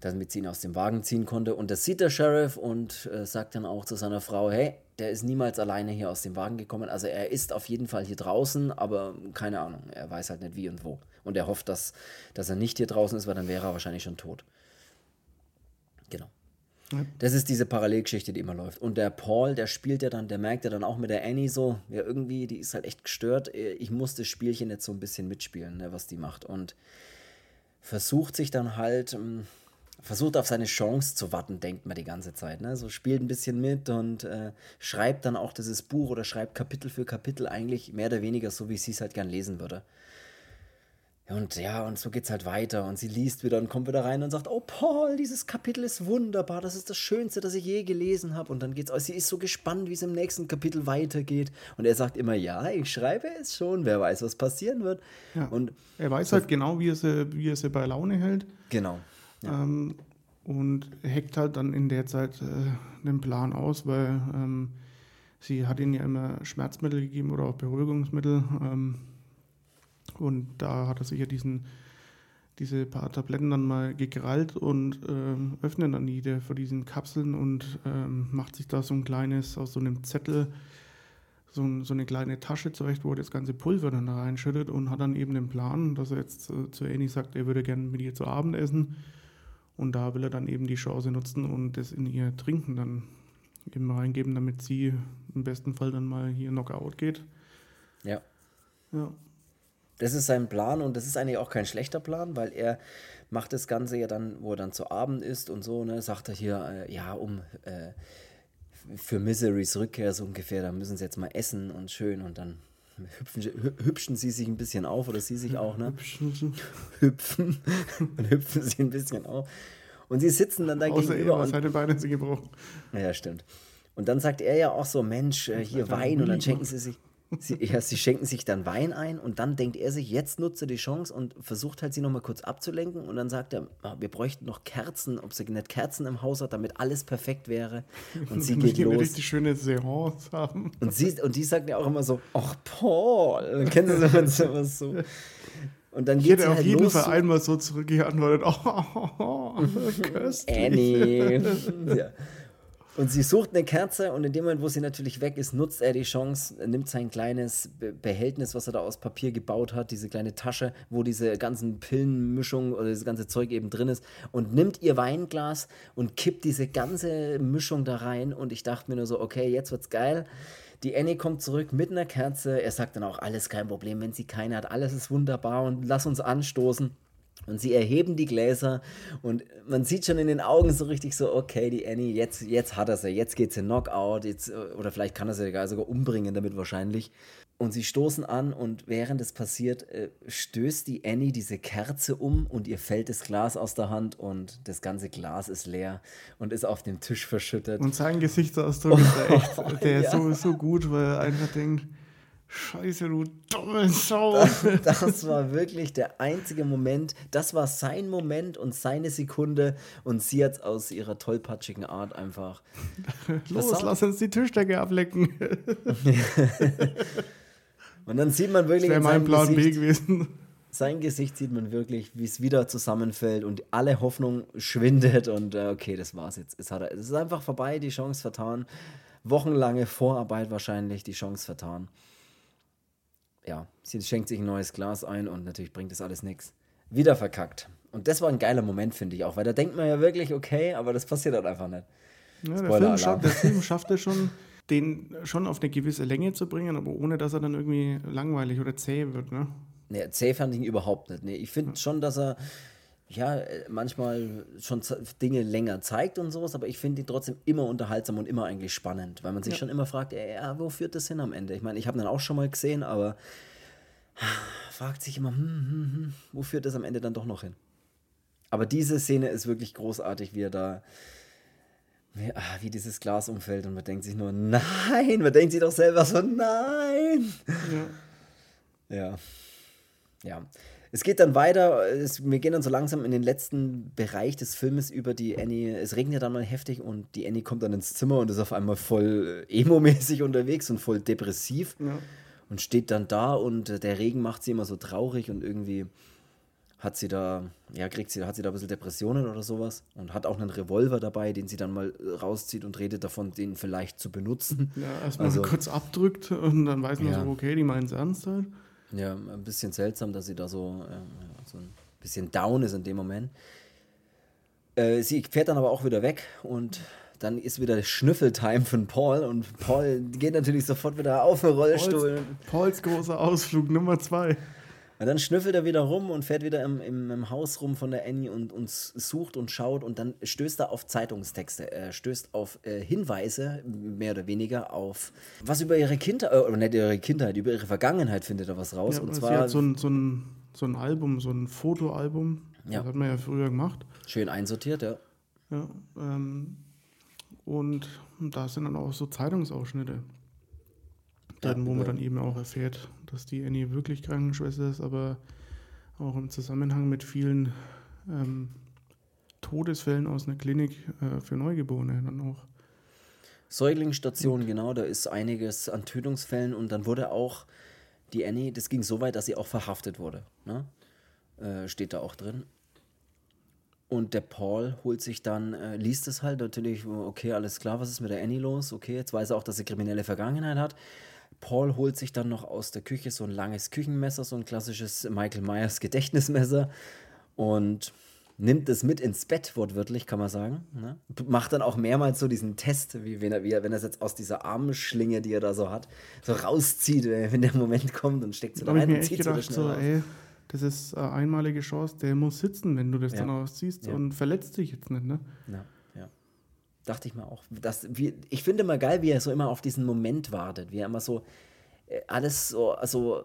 damit sie ihn aus dem Wagen ziehen konnte. Und das sieht der Sheriff und äh, sagt dann auch zu seiner Frau: Hey, der ist niemals alleine hier aus dem Wagen gekommen. Also er ist auf jeden Fall hier draußen, aber keine Ahnung. Er weiß halt nicht wie und wo. Und er hofft, dass, dass er nicht hier draußen ist, weil dann wäre er wahrscheinlich schon tot. Genau. Ja. Das ist diese Parallelgeschichte, die immer läuft. Und der Paul, der spielt ja dann, der merkt ja dann auch mit der Annie so, ja, irgendwie, die ist halt echt gestört. Ich muss das Spielchen jetzt so ein bisschen mitspielen, ne, was die macht. Und versucht sich dann halt, ähm, versucht auf seine Chance zu warten, denkt man die ganze Zeit. Ne? So spielt ein bisschen mit und äh, schreibt dann auch dieses Buch oder schreibt Kapitel für Kapitel eigentlich mehr oder weniger so, wie sie es halt gern lesen würde. Und ja, und so geht's halt weiter. Und sie liest wieder und kommt wieder rein und sagt: Oh, Paul, dieses Kapitel ist wunderbar. Das ist das Schönste, das ich je gelesen habe. Und dann geht's, sie ist so gespannt, wie es im nächsten Kapitel weitergeht. Und er sagt immer: Ja, ich schreibe es schon. Wer weiß, was passieren wird. Ja. Und er weiß halt genau, wie er, sie, wie er sie bei Laune hält. Genau. Ja. Ähm, und hackt halt dann in der Zeit äh, einen Plan aus, weil ähm, sie hat ihm ja immer Schmerzmittel gegeben oder auch Beruhigungsmittel. Ähm, und da hat er sich ja diesen, diese paar Tabletten dann mal gekrallt und ähm, öffnet dann jede von diesen Kapseln und ähm, macht sich da so ein kleines, aus so einem Zettel, so, so, eine kleine Tasche zurecht, wo er das ganze Pulver dann da reinschüttet und hat dann eben den Plan, dass er jetzt äh, zu Annie sagt, er würde gerne mit ihr zu Abend essen. Und da will er dann eben die Chance nutzen und das in ihr Trinken dann eben reingeben, damit sie im besten Fall dann mal hier Knockout geht. Ja. Ja. Das ist sein Plan und das ist eigentlich auch kein schlechter Plan, weil er macht das Ganze ja dann, wo er dann zu Abend ist und so, ne, sagt er hier, äh, ja, um äh, für Miserys Rückkehr so ungefähr, da müssen sie jetzt mal essen und schön und dann hüpfen, hübschen sie sich ein bisschen auf oder sie sich auch, ne? Hüpfen. Hüpfen. *laughs* und hüpfen sie ein bisschen auf. Und sie sitzen dann da Außer gegenüber. Außer seine Beine sind gebrochen. Ja, stimmt. Und dann sagt er ja auch so, Mensch, äh, hier Wein und dann schenken sie sich. Sie, ja, sie schenken sich dann Wein ein und dann denkt er sich, jetzt nutze die Chance und versucht halt sie nochmal kurz abzulenken und dann sagt er, ah, wir bräuchten noch Kerzen, ob sie nicht Kerzen im Haus hat, damit alles perfekt wäre. Und sie geht los. richtig schöne Seance haben. Und, sie, und die sagt ja auch immer so, ach Paul, dann kennen sie immer so. Und dann ich hätte auf halt jeden Fall einmal so zurückgeantwortet, oh, oh, oh, oh. Annie. *laughs* ja. Und sie sucht eine Kerze und in dem Moment, wo sie natürlich weg ist, nutzt er die Chance, nimmt sein kleines Behältnis, was er da aus Papier gebaut hat, diese kleine Tasche, wo diese ganzen Pillenmischung oder das ganze Zeug eben drin ist, und nimmt ihr Weinglas und kippt diese ganze Mischung da rein. Und ich dachte mir nur so, okay, jetzt wird's geil. Die Annie kommt zurück mit einer Kerze. Er sagt dann auch, alles kein Problem, wenn sie keine hat, alles ist wunderbar und lass uns anstoßen. Und sie erheben die Gläser und man sieht schon in den Augen so richtig so, okay, die Annie, jetzt, jetzt hat er sie, jetzt geht sie Knockout, jetzt, oder vielleicht kann er sie sogar umbringen damit wahrscheinlich. Und sie stoßen an und während es passiert, äh, stößt die Annie diese Kerze um und ihr fällt das Glas aus der Hand und das ganze Glas ist leer und ist auf dem Tisch verschüttet. Und sein Gesichtsausdruck ist echt, *laughs* der ja. ist so, so gut, weil er einfach denkt, Scheiße, du dumme Sau. *laughs* Das war wirklich der einzige Moment. Das war sein Moment und seine Sekunde. Und sie hat aus ihrer tollpatschigen Art einfach. *laughs* Los, lass uns die Tischdecke ablecken. *laughs* und dann sieht man wirklich. Das wäre mein Plan Gesicht, B gewesen. Sein Gesicht sieht man wirklich, wie es wieder zusammenfällt und alle Hoffnung schwindet. Und äh, okay, das war's jetzt. Es, hat, es ist einfach vorbei, die Chance vertan. Wochenlange Vorarbeit wahrscheinlich, die Chance vertan ja, sie schenkt sich ein neues Glas ein und natürlich bringt das alles nichts. Wieder verkackt. Und das war ein geiler Moment, finde ich auch, weil da denkt man ja wirklich, okay, aber das passiert halt einfach nicht. Ja, der, Film schafft, der Film *laughs* schafft es schon, den schon auf eine gewisse Länge zu bringen, aber ohne dass er dann irgendwie langweilig oder zäh wird, ne? Nee, zäh fand ich ihn überhaupt nicht. Nee, ich finde ja. schon, dass er ja, manchmal schon Dinge länger zeigt und sowas, aber ich finde ihn trotzdem immer unterhaltsam und immer eigentlich spannend, weil man sich ja. schon immer fragt, ja, wo führt das hin am Ende? Ich meine, ich habe ihn auch schon mal gesehen, aber *sighs* fragt sich immer, hm, hm, hm, wo führt das am Ende dann doch noch hin? Aber diese Szene ist wirklich großartig, wie er da, wie, ah, wie dieses Glas umfällt und man denkt sich nur, nein, man denkt sich doch selber so, nein. Ja. Ja. ja. Es geht dann weiter, es, wir gehen dann so langsam in den letzten Bereich des Filmes über die Annie. Es regnet dann mal heftig und die Annie kommt dann ins Zimmer und ist auf einmal voll emo-mäßig unterwegs und voll depressiv. Ja. Und steht dann da und der Regen macht sie immer so traurig und irgendwie hat sie da, ja, kriegt sie, hat sie da ein bisschen Depressionen oder sowas und hat auch einen Revolver dabei, den sie dann mal rauszieht und redet davon, den vielleicht zu benutzen. Ja, erstmal also, kurz abdrückt und dann weiß man ja. so, okay, die meinen es ernst halt. Ja, ein bisschen seltsam, dass sie da so, äh, so ein bisschen down ist in dem Moment. Äh, sie fährt dann aber auch wieder weg und dann ist wieder Schnüffeltime von Paul und Paul geht natürlich sofort wieder auf den Rollstuhl. Pauls, Pauls großer Ausflug Nummer zwei. Und dann schnüffelt er wieder rum und fährt wieder im, im, im Haus rum von der Annie und, und sucht und schaut und dann stößt er auf Zeitungstexte. Er stößt auf äh, Hinweise, mehr oder weniger, auf was über ihre Kindheit, äh, oder nicht ihre Kindheit, über ihre Vergangenheit findet er was raus. Ja, und zwar, so ein, so, ein, so ein Album, so ein Fotoalbum. Ja. Das hat man ja früher gemacht. Schön einsortiert, ja. Ja, ähm, und da sind dann auch so Zeitungsausschnitte drin, wo man dann eben auch erfährt, dass die Annie wirklich Krankenschwester ist, aber auch im Zusammenhang mit vielen ähm, Todesfällen aus einer Klinik äh, für Neugeborene dann auch. Säuglingsstation, genau, da ist einiges an Tötungsfällen und dann wurde auch die Annie, das ging so weit, dass sie auch verhaftet wurde. Ne? Äh, steht da auch drin. Und der Paul holt sich dann, äh, liest es halt natürlich, okay, alles klar, was ist mit der Annie los? Okay, jetzt weiß er auch, dass sie kriminelle Vergangenheit hat. Paul holt sich dann noch aus der Küche so ein langes Küchenmesser, so ein klassisches Michael Myers Gedächtnismesser und nimmt es mit ins Bett, wortwörtlich, kann man sagen. Ne? Macht dann auch mehrmals so diesen Test, wie wenn er, wie er, wenn er es jetzt aus dieser Armschlinge, die er da so hat, so rauszieht, wenn der Moment kommt und steckt sie da rein und zieht gedacht, so, ey, das ist eine einmalige Chance, der muss sitzen, wenn du das ja. dann ausziehst ja. und verletzt dich jetzt nicht, ne? Ja. Dachte ich mir auch. Das, wie, ich finde immer geil, wie er so immer auf diesen Moment wartet, wie er immer so äh, alles so, also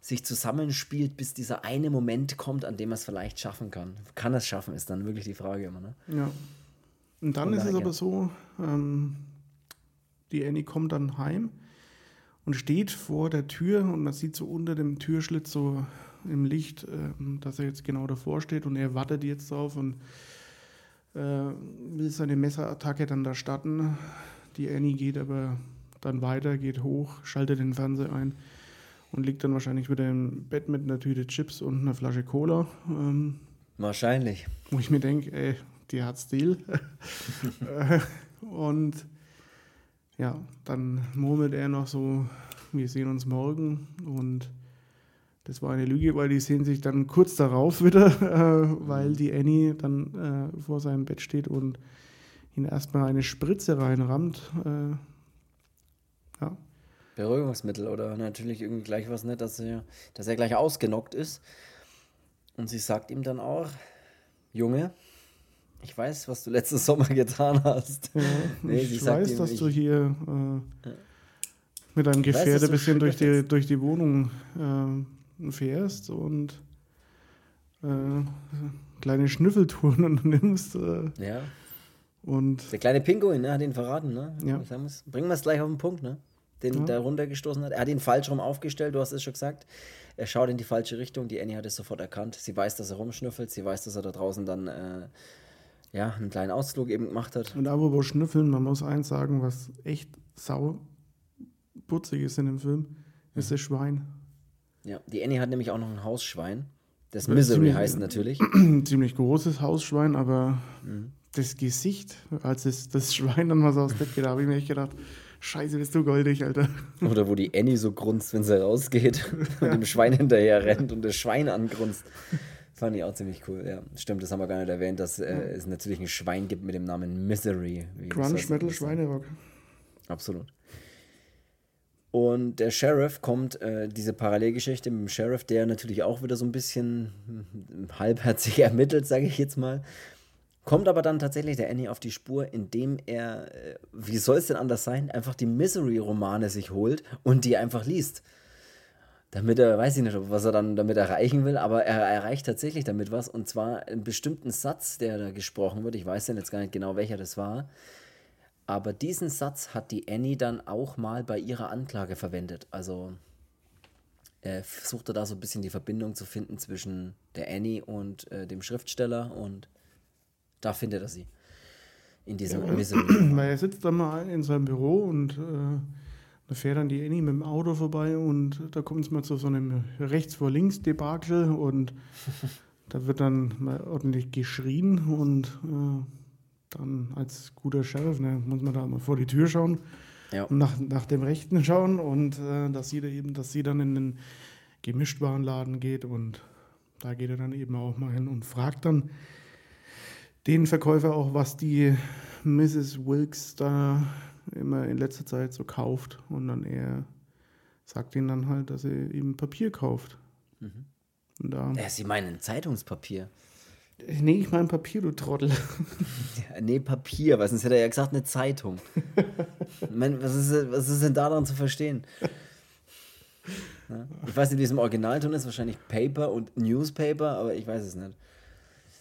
sich zusammenspielt, bis dieser eine Moment kommt, an dem er es vielleicht schaffen kann. Kann er es schaffen, ist dann wirklich die Frage immer. Ne? Ja. Und dann Von ist es aber so, ähm, die Annie kommt dann heim und steht vor der Tür und man sieht so unter dem Türschlitz so im Licht, äh, dass er jetzt genau davor steht und er wartet jetzt drauf und will seine Messerattacke dann da starten. Die Annie geht aber dann weiter, geht hoch, schaltet den Fernseher ein und liegt dann wahrscheinlich wieder im Bett mit einer Tüte Chips und einer Flasche Cola. Ähm, wahrscheinlich. Wo ich mir denke, ey, die hat Stil. *laughs* Äh, und ja, dann murmelt er noch so, wir sehen uns morgen und das war eine Lüge, weil die sehen sich dann kurz darauf wieder, *laughs* äh, weil die Annie dann äh, vor seinem Bett steht und ihn erstmal eine Spritze reinrammt. Äh, ja. Beruhigungsmittel oder natürlich irgendwie gleich was nicht, dass er, dass er gleich ausgenockt ist. Und sie sagt ihm dann auch, Junge, ich weiß, was du letzten Sommer getan hast. Ja, *laughs* nee, ich weiß, ihm, dass ich, du hier äh, mit deinem Gefährte ein bisschen durch die, durch die Wohnung äh, fährst und äh, kleine Schnüffeltouren *laughs* unternimmst. Äh, ja. Und Der kleine Pinguin ne, hat ihn verraten, ne? Ja. Bringen wir es gleich auf den Punkt, ne? den ja. da runtergestoßen hat. Er hat ihn falsch rum aufgestellt, du hast es schon gesagt. Er schaut in die falsche Richtung. Die Annie hat es sofort erkannt. Sie weiß, dass er rumschnüffelt. Sie weiß, dass er da draußen dann äh, ja, einen kleinen Ausflug eben gemacht hat. Und aber wo schnüffeln, man muss eins sagen, was echt sau putzig ist in dem Film, ist mhm. das Schwein. Ja, die Annie hat nämlich auch noch ein Hausschwein. Das Misery ziemlich, heißt natürlich. *clears throat* Ziemlich großes Hausschwein, aber mhm. das Gesicht, als es das *laughs* Schwein dann mal so aus Bett geht, habe ich mir echt gedacht, Scheiße, bist du goldig, Alter. *laughs* Oder wo die Annie so grunzt, wenn sie rausgeht *laughs* und dem Schwein hinterher rennt und das Schwein angrunzt. Fand ich auch ziemlich cool, ja. Stimmt, das haben wir gar nicht erwähnt, dass äh, es natürlich ein Schwein gibt mit dem Namen Misery. Grunge, Metal, Schweinerock. Absolut. Und der Sheriff kommt, äh, diese Parallelgeschichte mit dem Sheriff, der natürlich auch wieder so ein bisschen hm, halbherzig *laughs* ermittelt, sage ich jetzt mal. Kommt aber dann tatsächlich der Annie auf die Spur, indem er, äh, wie soll es denn anders sein, einfach die Misery-Romane sich holt und die einfach liest. Damit er, weiß ich nicht, was er dann damit erreichen will, aber er erreicht tatsächlich damit was. Und zwar einen bestimmten Satz, der da gesprochen wird. Ich weiß denn jetzt gar nicht genau, welcher das war. Aber diesen Satz hat die Annie dann auch mal bei ihrer Anklage verwendet. Also er versuchte da so ein bisschen die Verbindung zu finden zwischen der Annie und äh, dem Schriftsteller und da findet er sie. In diesem ja, Weil *clears throat* er sitzt dann mal in seinem Büro und äh, da fährt dann die Annie mit dem Auto vorbei und da kommt es mal zu so einem rechts vor links Debakel und *laughs* da wird dann mal ordentlich geschrien und äh, dann als guter Sheriff ne, muss man da mal vor die Tür schauen ja. und nach, nach dem Rechten schauen und äh, dass sie da eben, dass sie dann in den Gemischtwarenladen geht und da geht er dann eben auch mal hin und fragt dann, den Verkäufer auch, was die Mrs. Wilkes da immer in letzter Zeit so kauft. Und dann er sagt ihnen dann halt, dass er eben Papier kauft. Mhm. Und da, ja, Sie meinen Zeitungspapier? Nee, ich meine Papier, du Trottel. Ja, nee, Papier, weil sonst hätte er ja gesagt, eine Zeitung. meine, was ist, was ist denn daran zu verstehen? Ja? Ich weiß nicht, wie es im Originalton ist, wahrscheinlich Paper und Newspaper, aber ich weiß es nicht.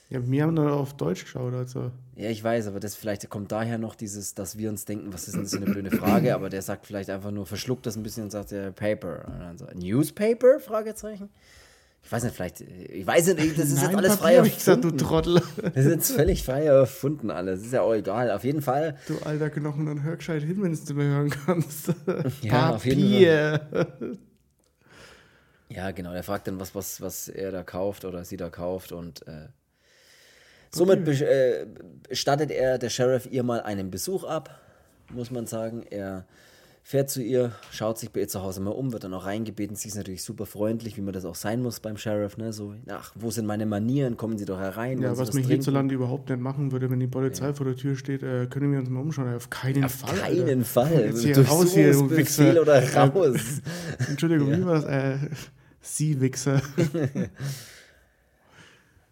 Ja, wir haben da auf Deutsch geschaut, also. Ja, ich weiß, aber das vielleicht kommt daher noch dieses, dass wir uns denken, was ist denn so eine blöde Frage, aber der sagt vielleicht einfach nur, verschluckt das ein bisschen und sagt ja Paper. Und dann so, Newspaper? Fragezeichen. Ich weiß nicht, vielleicht, ich weiß nicht, das ist Nein, jetzt alles frei erfunden. Ich gesagt, du Trottel. Das ist jetzt völlig frei erfunden alles. Ist ja auch egal. Auf jeden Fall. Du alter Knochen, dann hör gescheit hin, wenn du es nicht mehr hören kannst. *laughs* Ja, Papier. auf jeden Fall. Ja, genau. Der fragt dann, was, was, was er da kauft oder sie da kauft und äh, Somit äh, stattet er, der Sheriff, ihr mal einen Besuch ab, muss man sagen. Er fährt zu ihr, schaut sich bei ihr zu Hause mal um, wird dann auch reingebeten. Sie ist natürlich super freundlich, wie man das auch sein muss beim Sheriff. Ne? So, ach, wo sind meine Manieren? Kommen Sie doch herein. Ja, was mich hierzulande überhaupt nicht machen würde, wenn die Polizei ja. vor der Tür steht, äh, können wir uns mal umschauen. Auf keinen Auf Fall. Auf keinen Alter. Fall. Jetzt hier raus hier, du Wichser. oder raus. Entschuldigung, ja. wie war das? Äh, Sie Wichser. *laughs*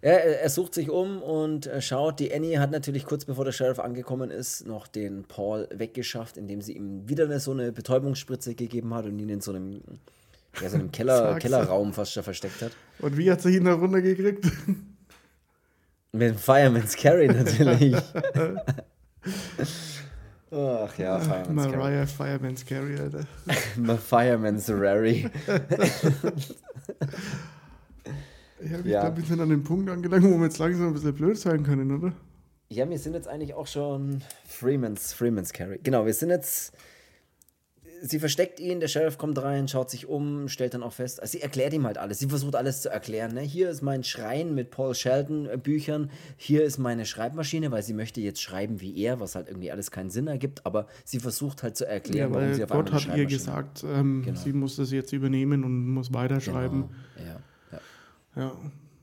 Ja, er sucht sich um und schaut. Die Annie hat natürlich kurz bevor der Sheriff angekommen ist, noch den Paul weggeschafft, indem sie ihm wieder eine, so eine Betäubungsspritze gegeben hat und ihn in so einem, ja, so einem *laughs* Keller, Kellerraum fast schon versteckt hat. Und wie hat sie ihn da runtergekriegt? *laughs* Mit dem Fireman's Carry natürlich. *laughs* Ach ja, Fireman's Carry. Mariah Fireman's Carry, Alter. Fireman's Rary. Ja, ich ja. glaube, wir sind an dem Punkt angelangt, wo wir jetzt langsam ein bisschen blöd sein können, oder? Ja, wir sind jetzt eigentlich auch schon Freemans, Freemans Carry. Genau, wir sind jetzt. Sie versteckt ihn, der Sheriff kommt rein, schaut sich um, stellt dann auch fest. Also sie erklärt ihm halt alles. Sie versucht alles zu erklären. Ne? Hier ist mein Schrein mit Paul Sheldon äh, Büchern. Hier ist meine Schreibmaschine, weil sie möchte jetzt schreiben wie er, was halt irgendwie alles keinen Sinn ergibt. Aber sie versucht halt zu erklären, ja, warum sie auf Gott hat ihr gesagt, ähm, genau. sie muss das jetzt übernehmen und muss weiterschreiben. Genau. Ja. Ja,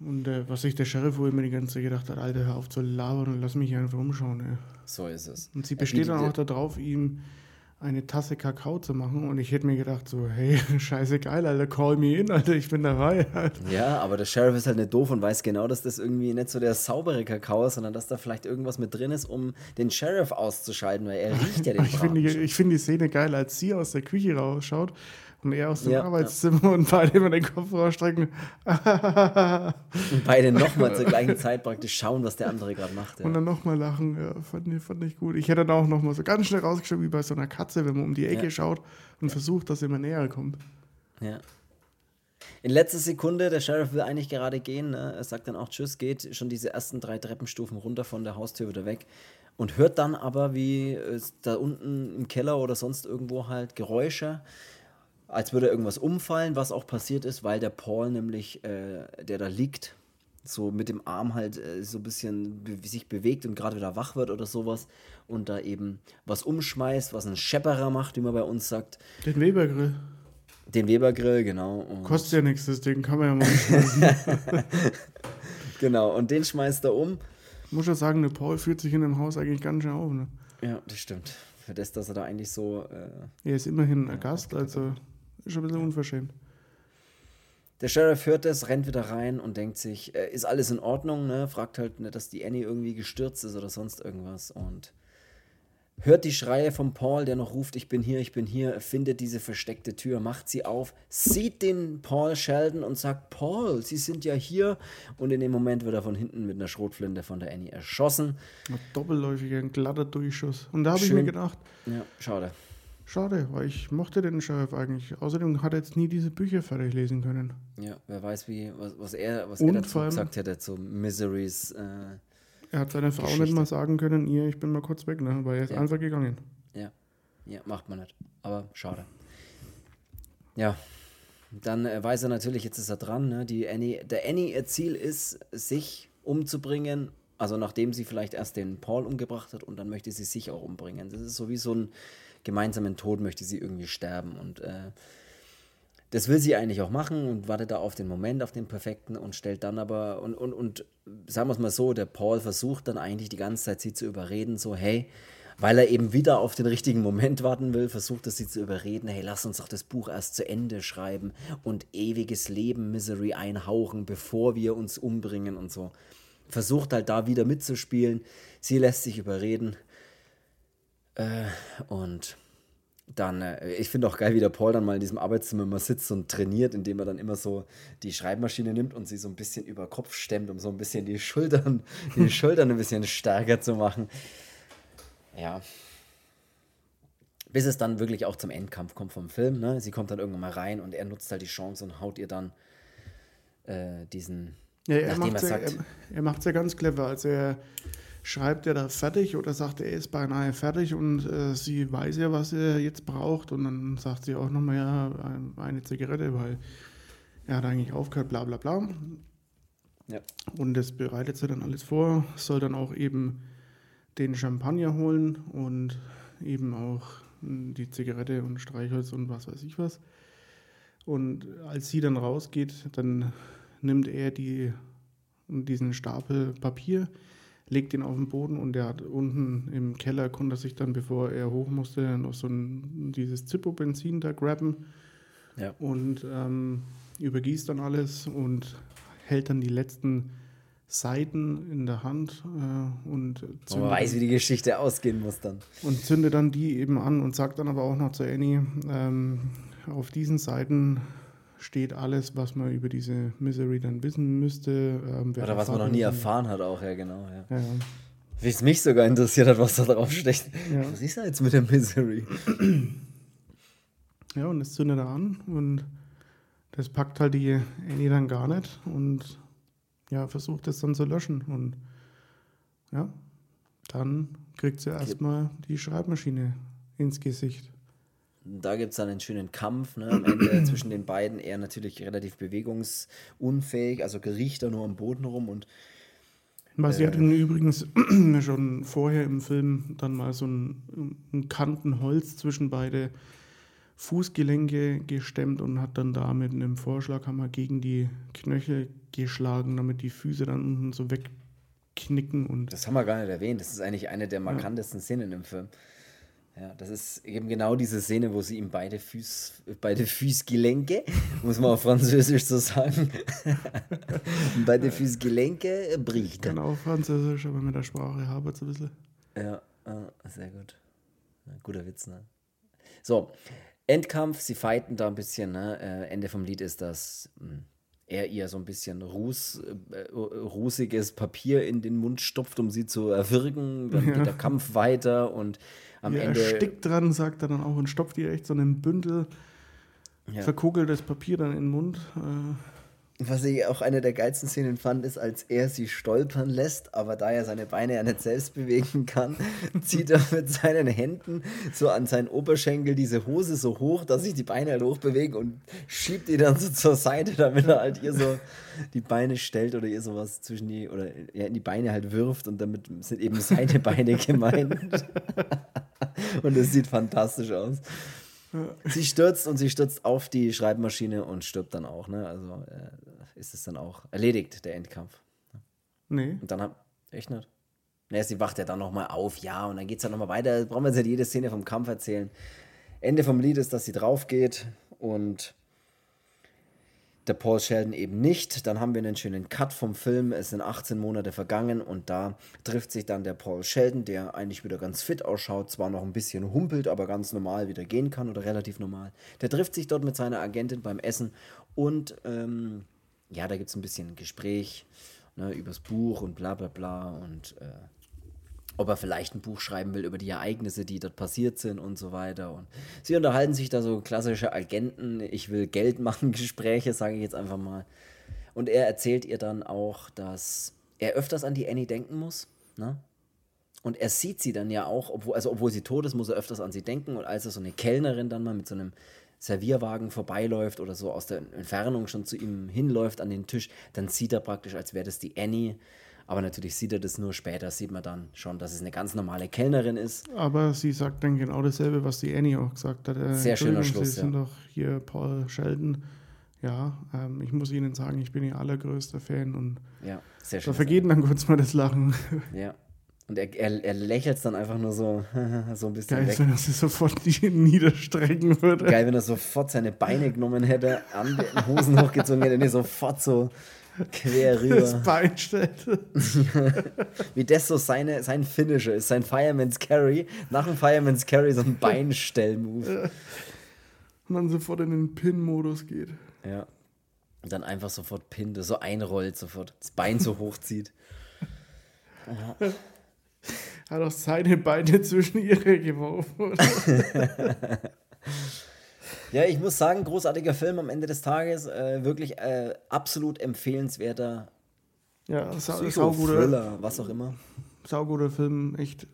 und äh, was sich der Sheriff wohl immer die ganze Zeit gedacht hat, Alter, hör auf zu labern und lass mich hier einfach umschauen. Ey. So ist es. Und sie besteht dann auch darauf, ihm eine Tasse Kakao zu machen und ich hätte mir gedacht so, hey, *laughs* scheiße geil, Alter, call me in, Alter, ich bin dabei. Ja, aber der Sheriff ist halt nicht doof und weiß genau, dass das irgendwie nicht so der saubere Kakao ist, sondern dass da vielleicht irgendwas mit drin ist, um den Sheriff auszuschalten, weil er riecht ja *laughs* den Ich finde ich find die Szene geil, als sie aus der Küche rausschaut und er aus dem ja, Arbeitszimmer ja. und beide immer den Kopf rausstrecken. und beide nochmal zur gleichen *laughs* Zeit praktisch schauen, was der andere gerade macht. Ja. Und dann nochmal lachen, ja, fand, ich, fand ich gut. Ich hätte dann auch nochmal so ganz schnell rausgeschaut, wie bei so einer Katze, wenn man um die Ecke schaut und versucht, dass er immer näher kommt. Ja. In letzter Sekunde, der Sheriff will eigentlich gerade gehen, ne? er sagt dann auch Tschüss, geht schon diese ersten drei Treppenstufen runter von der Haustür wieder weg und hört dann aber, wie es da unten im Keller oder sonst irgendwo halt Geräusche als würde irgendwas umfallen, was auch passiert ist, weil der Paul nämlich, äh, der da liegt, so mit dem Arm halt äh, so ein bisschen be sich bewegt und gerade wieder wach wird oder sowas und da eben was umschmeißt, was ein Schepperer macht, wie man bei uns sagt. Den Webergrill. Den Webergrill, genau. Und Kostet ja nichts, das Ding kann man ja mal umschmeißen. *laughs* genau, und den schmeißt er um. Ich muss ja sagen, der Paul fühlt sich in dem Haus eigentlich ganz schön auf. Ne? Ja, das stimmt. Für das, dass er da eigentlich so. Äh, er ist immerhin ein Gast, also ist schon ein bisschen unverschämt. Der Sheriff hört das, rennt wieder rein und denkt sich, äh, ist alles in Ordnung, ne? Fragt halt nicht, dass die Annie irgendwie gestürzt ist oder sonst irgendwas und hört die Schreie von Paul, der noch ruft, ich bin hier, ich bin hier, findet diese versteckte Tür, macht sie auf, sieht den Paul Sheldon und sagt, Paul, Sie sind ja hier. Und in dem Moment wird er von hinten mit einer Schrotflinte von der Annie erschossen. Ein doppelläufiger, ein glatter Durchschuss. Und da habe ich mir gedacht, ja, schade. Schade, weil ich mochte den Sheriff eigentlich. Außerdem hat er jetzt nie diese Bücher fertig lesen können. Ja, wer weiß, wie, was, was er, was er dazu allem, gesagt hätte zu Miseries. Äh, er hat seiner Frau Geschichte. nicht mal sagen können, ihr, ich bin mal kurz weg, ne? weil er ist ja. einfach gegangen. Ja. ja, macht man nicht. Aber schade. Ja, dann äh, weiß er natürlich, jetzt ist er dran. Ne? Die Annie, der Annie, ihr Ziel ist, sich umzubringen. Also nachdem sie vielleicht erst den Paul umgebracht hat und dann möchte sie sich auch umbringen. Das ist so wie so ein gemeinsamen Tod möchte sie irgendwie sterben. Und äh, das will sie eigentlich auch machen und wartet da auf den Moment, auf den perfekten und stellt dann aber, und, und, und sagen wir es mal so, der Paul versucht dann eigentlich die ganze Zeit sie zu überreden, so, hey, weil er eben wieder auf den richtigen Moment warten will, versucht er sie zu überreden, hey, lass uns doch das Buch erst zu Ende schreiben und ewiges Leben Misery einhauchen, bevor wir uns umbringen und so. Versucht halt da wieder mitzuspielen. Sie lässt sich überreden äh, und dann, äh, ich finde auch geil, wie der Paul dann mal in diesem Arbeitszimmer immer sitzt und trainiert, indem er dann immer so die Schreibmaschine nimmt und sie so ein bisschen über Kopf stemmt, um so ein bisschen die Schultern, *laughs* die Schultern ein bisschen stärker zu machen. Ja. Bis es dann wirklich auch zum Endkampf kommt vom Film. Ne? Sie kommt dann irgendwann mal rein und er nutzt halt die Chance und haut ihr dann äh, diesen. Ja, er macht es ja, ja ganz clever. Also er schreibt er da fertig oder sagt, er ist beinahe fertig und äh, sie weiß ja, was er jetzt braucht und dann sagt sie auch nochmal, ja, eine Zigarette, weil er hat eigentlich aufgehört, bla bla bla. Ja. Und das bereitet sie dann alles vor, soll dann auch eben den Champagner holen und eben auch die Zigarette und Streichholz und was weiß ich was. Und als sie dann rausgeht, dann nimmt er die, diesen Stapel Papier, legt ihn auf den Boden und der hat unten im Keller, konnte sich dann, bevor er hoch musste, noch so ein, dieses Zippo-Benzin da grabben ja. und ähm, übergießt dann alles und hält dann die letzten Seiten in der Hand äh, und zündet Man weiß, wie die Geschichte ausgehen muss dann. Und zündet dann die eben an und sagt dann aber auch noch zu Annie, ähm, auf diesen Seiten steht alles, was man über diese Misery dann wissen müsste. Ähm, Oder was man noch nie erfahren hat auch, ja genau. Ja. ja. Wie es mich sogar interessiert hat, was da drauf steht. Ja. Was ist da jetzt mit der Misery? Ja, und es zündet er an und das packt halt die Annie dann gar nicht und ja, versucht es dann zu löschen. Und ja, dann kriegt sie erstmal die Schreibmaschine ins Gesicht. Da gibt es dann einen schönen Kampf ne, am Ende *clears throat* zwischen den beiden. Er natürlich relativ bewegungsunfähig, also riecht er nur am Boden rum und. Was sie äh, hatten übrigens *clears throat* schon vorher im Film dann mal so einen, einen Kanten Holz zwischen beide Fußgelenke gestemmt und hat dann da mit einem Vorschlaghammer gegen die Knöchel geschlagen, damit die Füße dann unten so wegknicken. Und das haben wir gar nicht erwähnt. Das ist eigentlich eine der markantesten ja. Szenen im Film. Ja, das ist eben genau diese Szene, wo sie ihm beide, Füß, beide Fußgelenke, *laughs* muss man auf Französisch so sagen, *laughs* beide Fußgelenke bricht. Genau, Französisch, aber mit der Sprache habe ich ein bisschen. Ja, sehr gut. Guter Witz, ne? So, Endkampf, sie fighten da ein bisschen. Ne? Äh, Ende vom Lied ist, dass mh, hm, er ihr so ein bisschen ruß, äh, rußiges Papier in den Mund stopft, um sie zu erwürgen. Dann *laughs* ja. geht der Kampf weiter und am ja, Ende. Er stickt dran, sagt er dann auch und stopft ihr echt so einen Bündel ja. verkugeltes Papier dann in den Mund. Äh, was ich auch eine der geilsten Szenen fand, ist, als er sie stolpern lässt, aber da er seine Beine ja nicht selbst bewegen kann, *laughs* zieht er mit seinen Händen so an seinen Oberschenkel diese Hose so hoch, dass sich die Beine halt hochbewegen und schiebt die dann so zur Seite, damit er halt ihr so die Beine stellt oder ihr sowas zwischen die, oder ja, in die Beine halt wirft und damit sind eben seine Beine *laughs* gemeint. *laughs* und es sieht fantastisch aus. Sie stürzt und sie stürzt auf die Schreibmaschine und stirbt dann auch. Ne? Also äh, ist es dann auch erledigt, der Endkampf. Nee. Und dann hat. Echt nicht? Naja, sie wacht ja dann nochmal auf, ja, und dann geht es dann nochmal weiter. Brauchen wir jetzt nicht jede Szene vom Kampf erzählen. Ende vom Lied ist, dass sie drauf geht und der Paul Sheldon eben nicht. Dann haben wir einen schönen Cut vom Film. Es sind 18 Monate vergangen und da trifft sich dann der Paul Sheldon, der eigentlich wieder ganz fit ausschaut, zwar noch ein bisschen humpelt, aber ganz normal wieder gehen kann oder relativ normal. Der trifft sich dort mit seiner Agentin beim Essen und ähm, ja, da gibt es ein bisschen Gespräch ne, übers Buch und bla bla bla und äh, ob er vielleicht ein Buch schreiben will über die Ereignisse, die dort passiert sind und so weiter. Und sie unterhalten sich da so klassische Agenten, ich will Geld *laughs* machen, Gespräche, sage ich jetzt einfach mal. Und er erzählt ihr dann auch, dass er öfters an die Annie denken muss. Ne? Und er sieht sie dann ja auch, obwohl, also obwohl sie tot ist, muss er öfters an sie denken. Und als er so eine Kellnerin dann mal mit so einem Servierwagen vorbeiläuft oder so aus der Entfernung schon zu ihm hinläuft an den Tisch, dann sieht er praktisch, als wäre das die Annie aber natürlich sieht er das nur später, sieht man dann schon, dass es eine ganz normale Kellnerin ist. Aber sie sagt dann genau dasselbe, was die Annie auch gesagt hat. Äh, Sehr schöner Schluss. Sie sind doch hier Paul Sheldon. Ja, ähm, ich muss Ihnen sagen, ich bin Ihr allergrößter Fan. Und ja, sehr schön. Da vergeht dann kurz mal das Lachen. Ja. Und er, er, er lächelt dann einfach nur so, *laughs* so ein bisschen Geil, weg. wenn er sich sofort *laughs* niederstrecken würde. Geil, wenn er sofort seine Beine genommen hätte, an den Hosen *laughs* hochgezogen hätte, und sofort so quer *laughs* rüber. Das Bein stellt. *laughs* Wie das so seine, sein Finisher ist, sein Fireman's Carry. Nach dem Fireman's Carry so ein Beinstell-Move. Und dann sofort in den Pin-Modus geht. Ja. Und dann einfach sofort pinnt, so einrollt, sofort das Bein so hochzieht. Ja. *laughs* Hat auch seine Beine zwischen ihre geworfen. Ja, ich muss sagen, großartiger Film am Ende des Tages. Äh, wirklich äh, absolut empfehlenswerter ja, Thriller, was auch immer. Sauguter Film, echt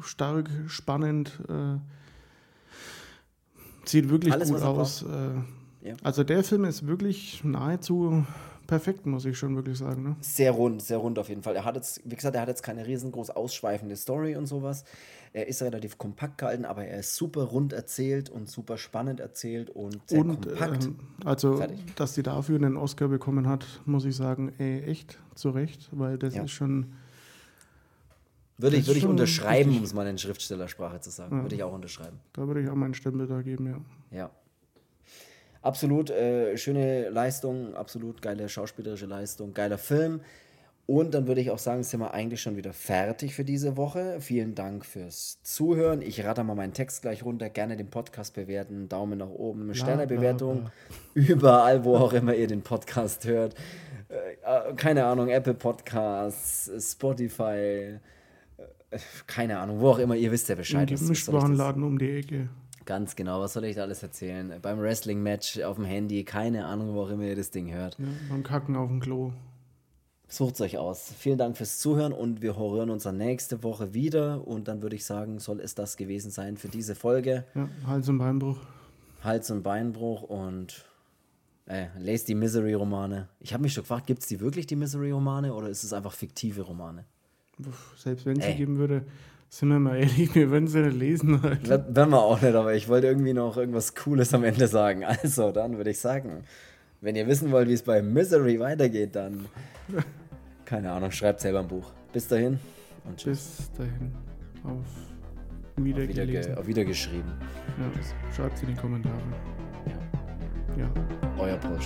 stark, spannend. Äh, sieht wirklich Alles, gut aus. Äh, ja. Also der Film ist wirklich nahezu perfekt, muss ich schon wirklich sagen. Ne? Sehr rund, sehr rund auf jeden Fall. Er hat jetzt, wie gesagt, er hat jetzt keine riesengroß ausschweifende Story und sowas. Er ist relativ kompakt gehalten, aber er ist super rund erzählt und super spannend erzählt und sehr und, kompakt. Ähm, also, Fertig. dass die dafür einen Oscar bekommen hat, muss ich sagen, ey, echt zu Recht, weil das ja. ist schon. Würde ich, würde ich unterschreiben, um es mal in Schriftstellersprache zu sagen. Ja. Würde ich auch unterschreiben. Da würde ich auch meinen Stempel da geben, ja. Ja. Absolut äh, schöne Leistung, absolut geile schauspielerische Leistung, geiler Film. Und dann würde ich auch sagen, sind wir eigentlich schon wieder fertig für diese Woche. Vielen Dank fürs Zuhören. Ich rate mal meinen Text gleich runter. Gerne den Podcast bewerten. Daumen nach oben, Sternebewertung. Überall, wo auch immer ihr den Podcast hört. Äh, keine Ahnung, Apple Podcasts, Spotify. Äh, keine Ahnung, wo auch immer. Ihr wisst ja Bescheid. Im Gemischtwarenladen um die Ecke. Ganz genau, was soll ich da alles erzählen? Beim Wrestling-Match auf dem Handy, keine Ahnung, wo auch immer ihr das Ding hört. Ja, beim Kacken auf dem Klo. Sucht es euch aus. Vielen Dank fürs Zuhören und wir hören uns dann nächste Woche wieder. Und dann würde ich sagen, soll es das gewesen sein für diese Folge. Ja, Hals- und Beinbruch. Hals- und Beinbruch und äh, lest die Misery-Romane. Ich habe mich schon gefragt, gibt es die wirklich, die Misery-Romane, oder ist es einfach fiktive Romane? Selbst wenn es sie geben würde, sind wir mal ehrlich, wir würden sie nicht lesen. Wenn wir auch nicht, aber ich wollte irgendwie noch irgendwas Cooles am Ende sagen. Also, dann würde ich sagen, wenn ihr wissen wollt, wie es bei Misery weitergeht, dann *laughs* keine Ahnung, schreibt selber ein Buch. Bis dahin und tschüss. Bis dahin. Auf wieder, auf wieder, ge auf wieder. Ja, schreibt es in die Kommentare. Ja. ja. Euer Paul.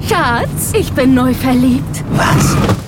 Schatz, ich bin neu verliebt. Was?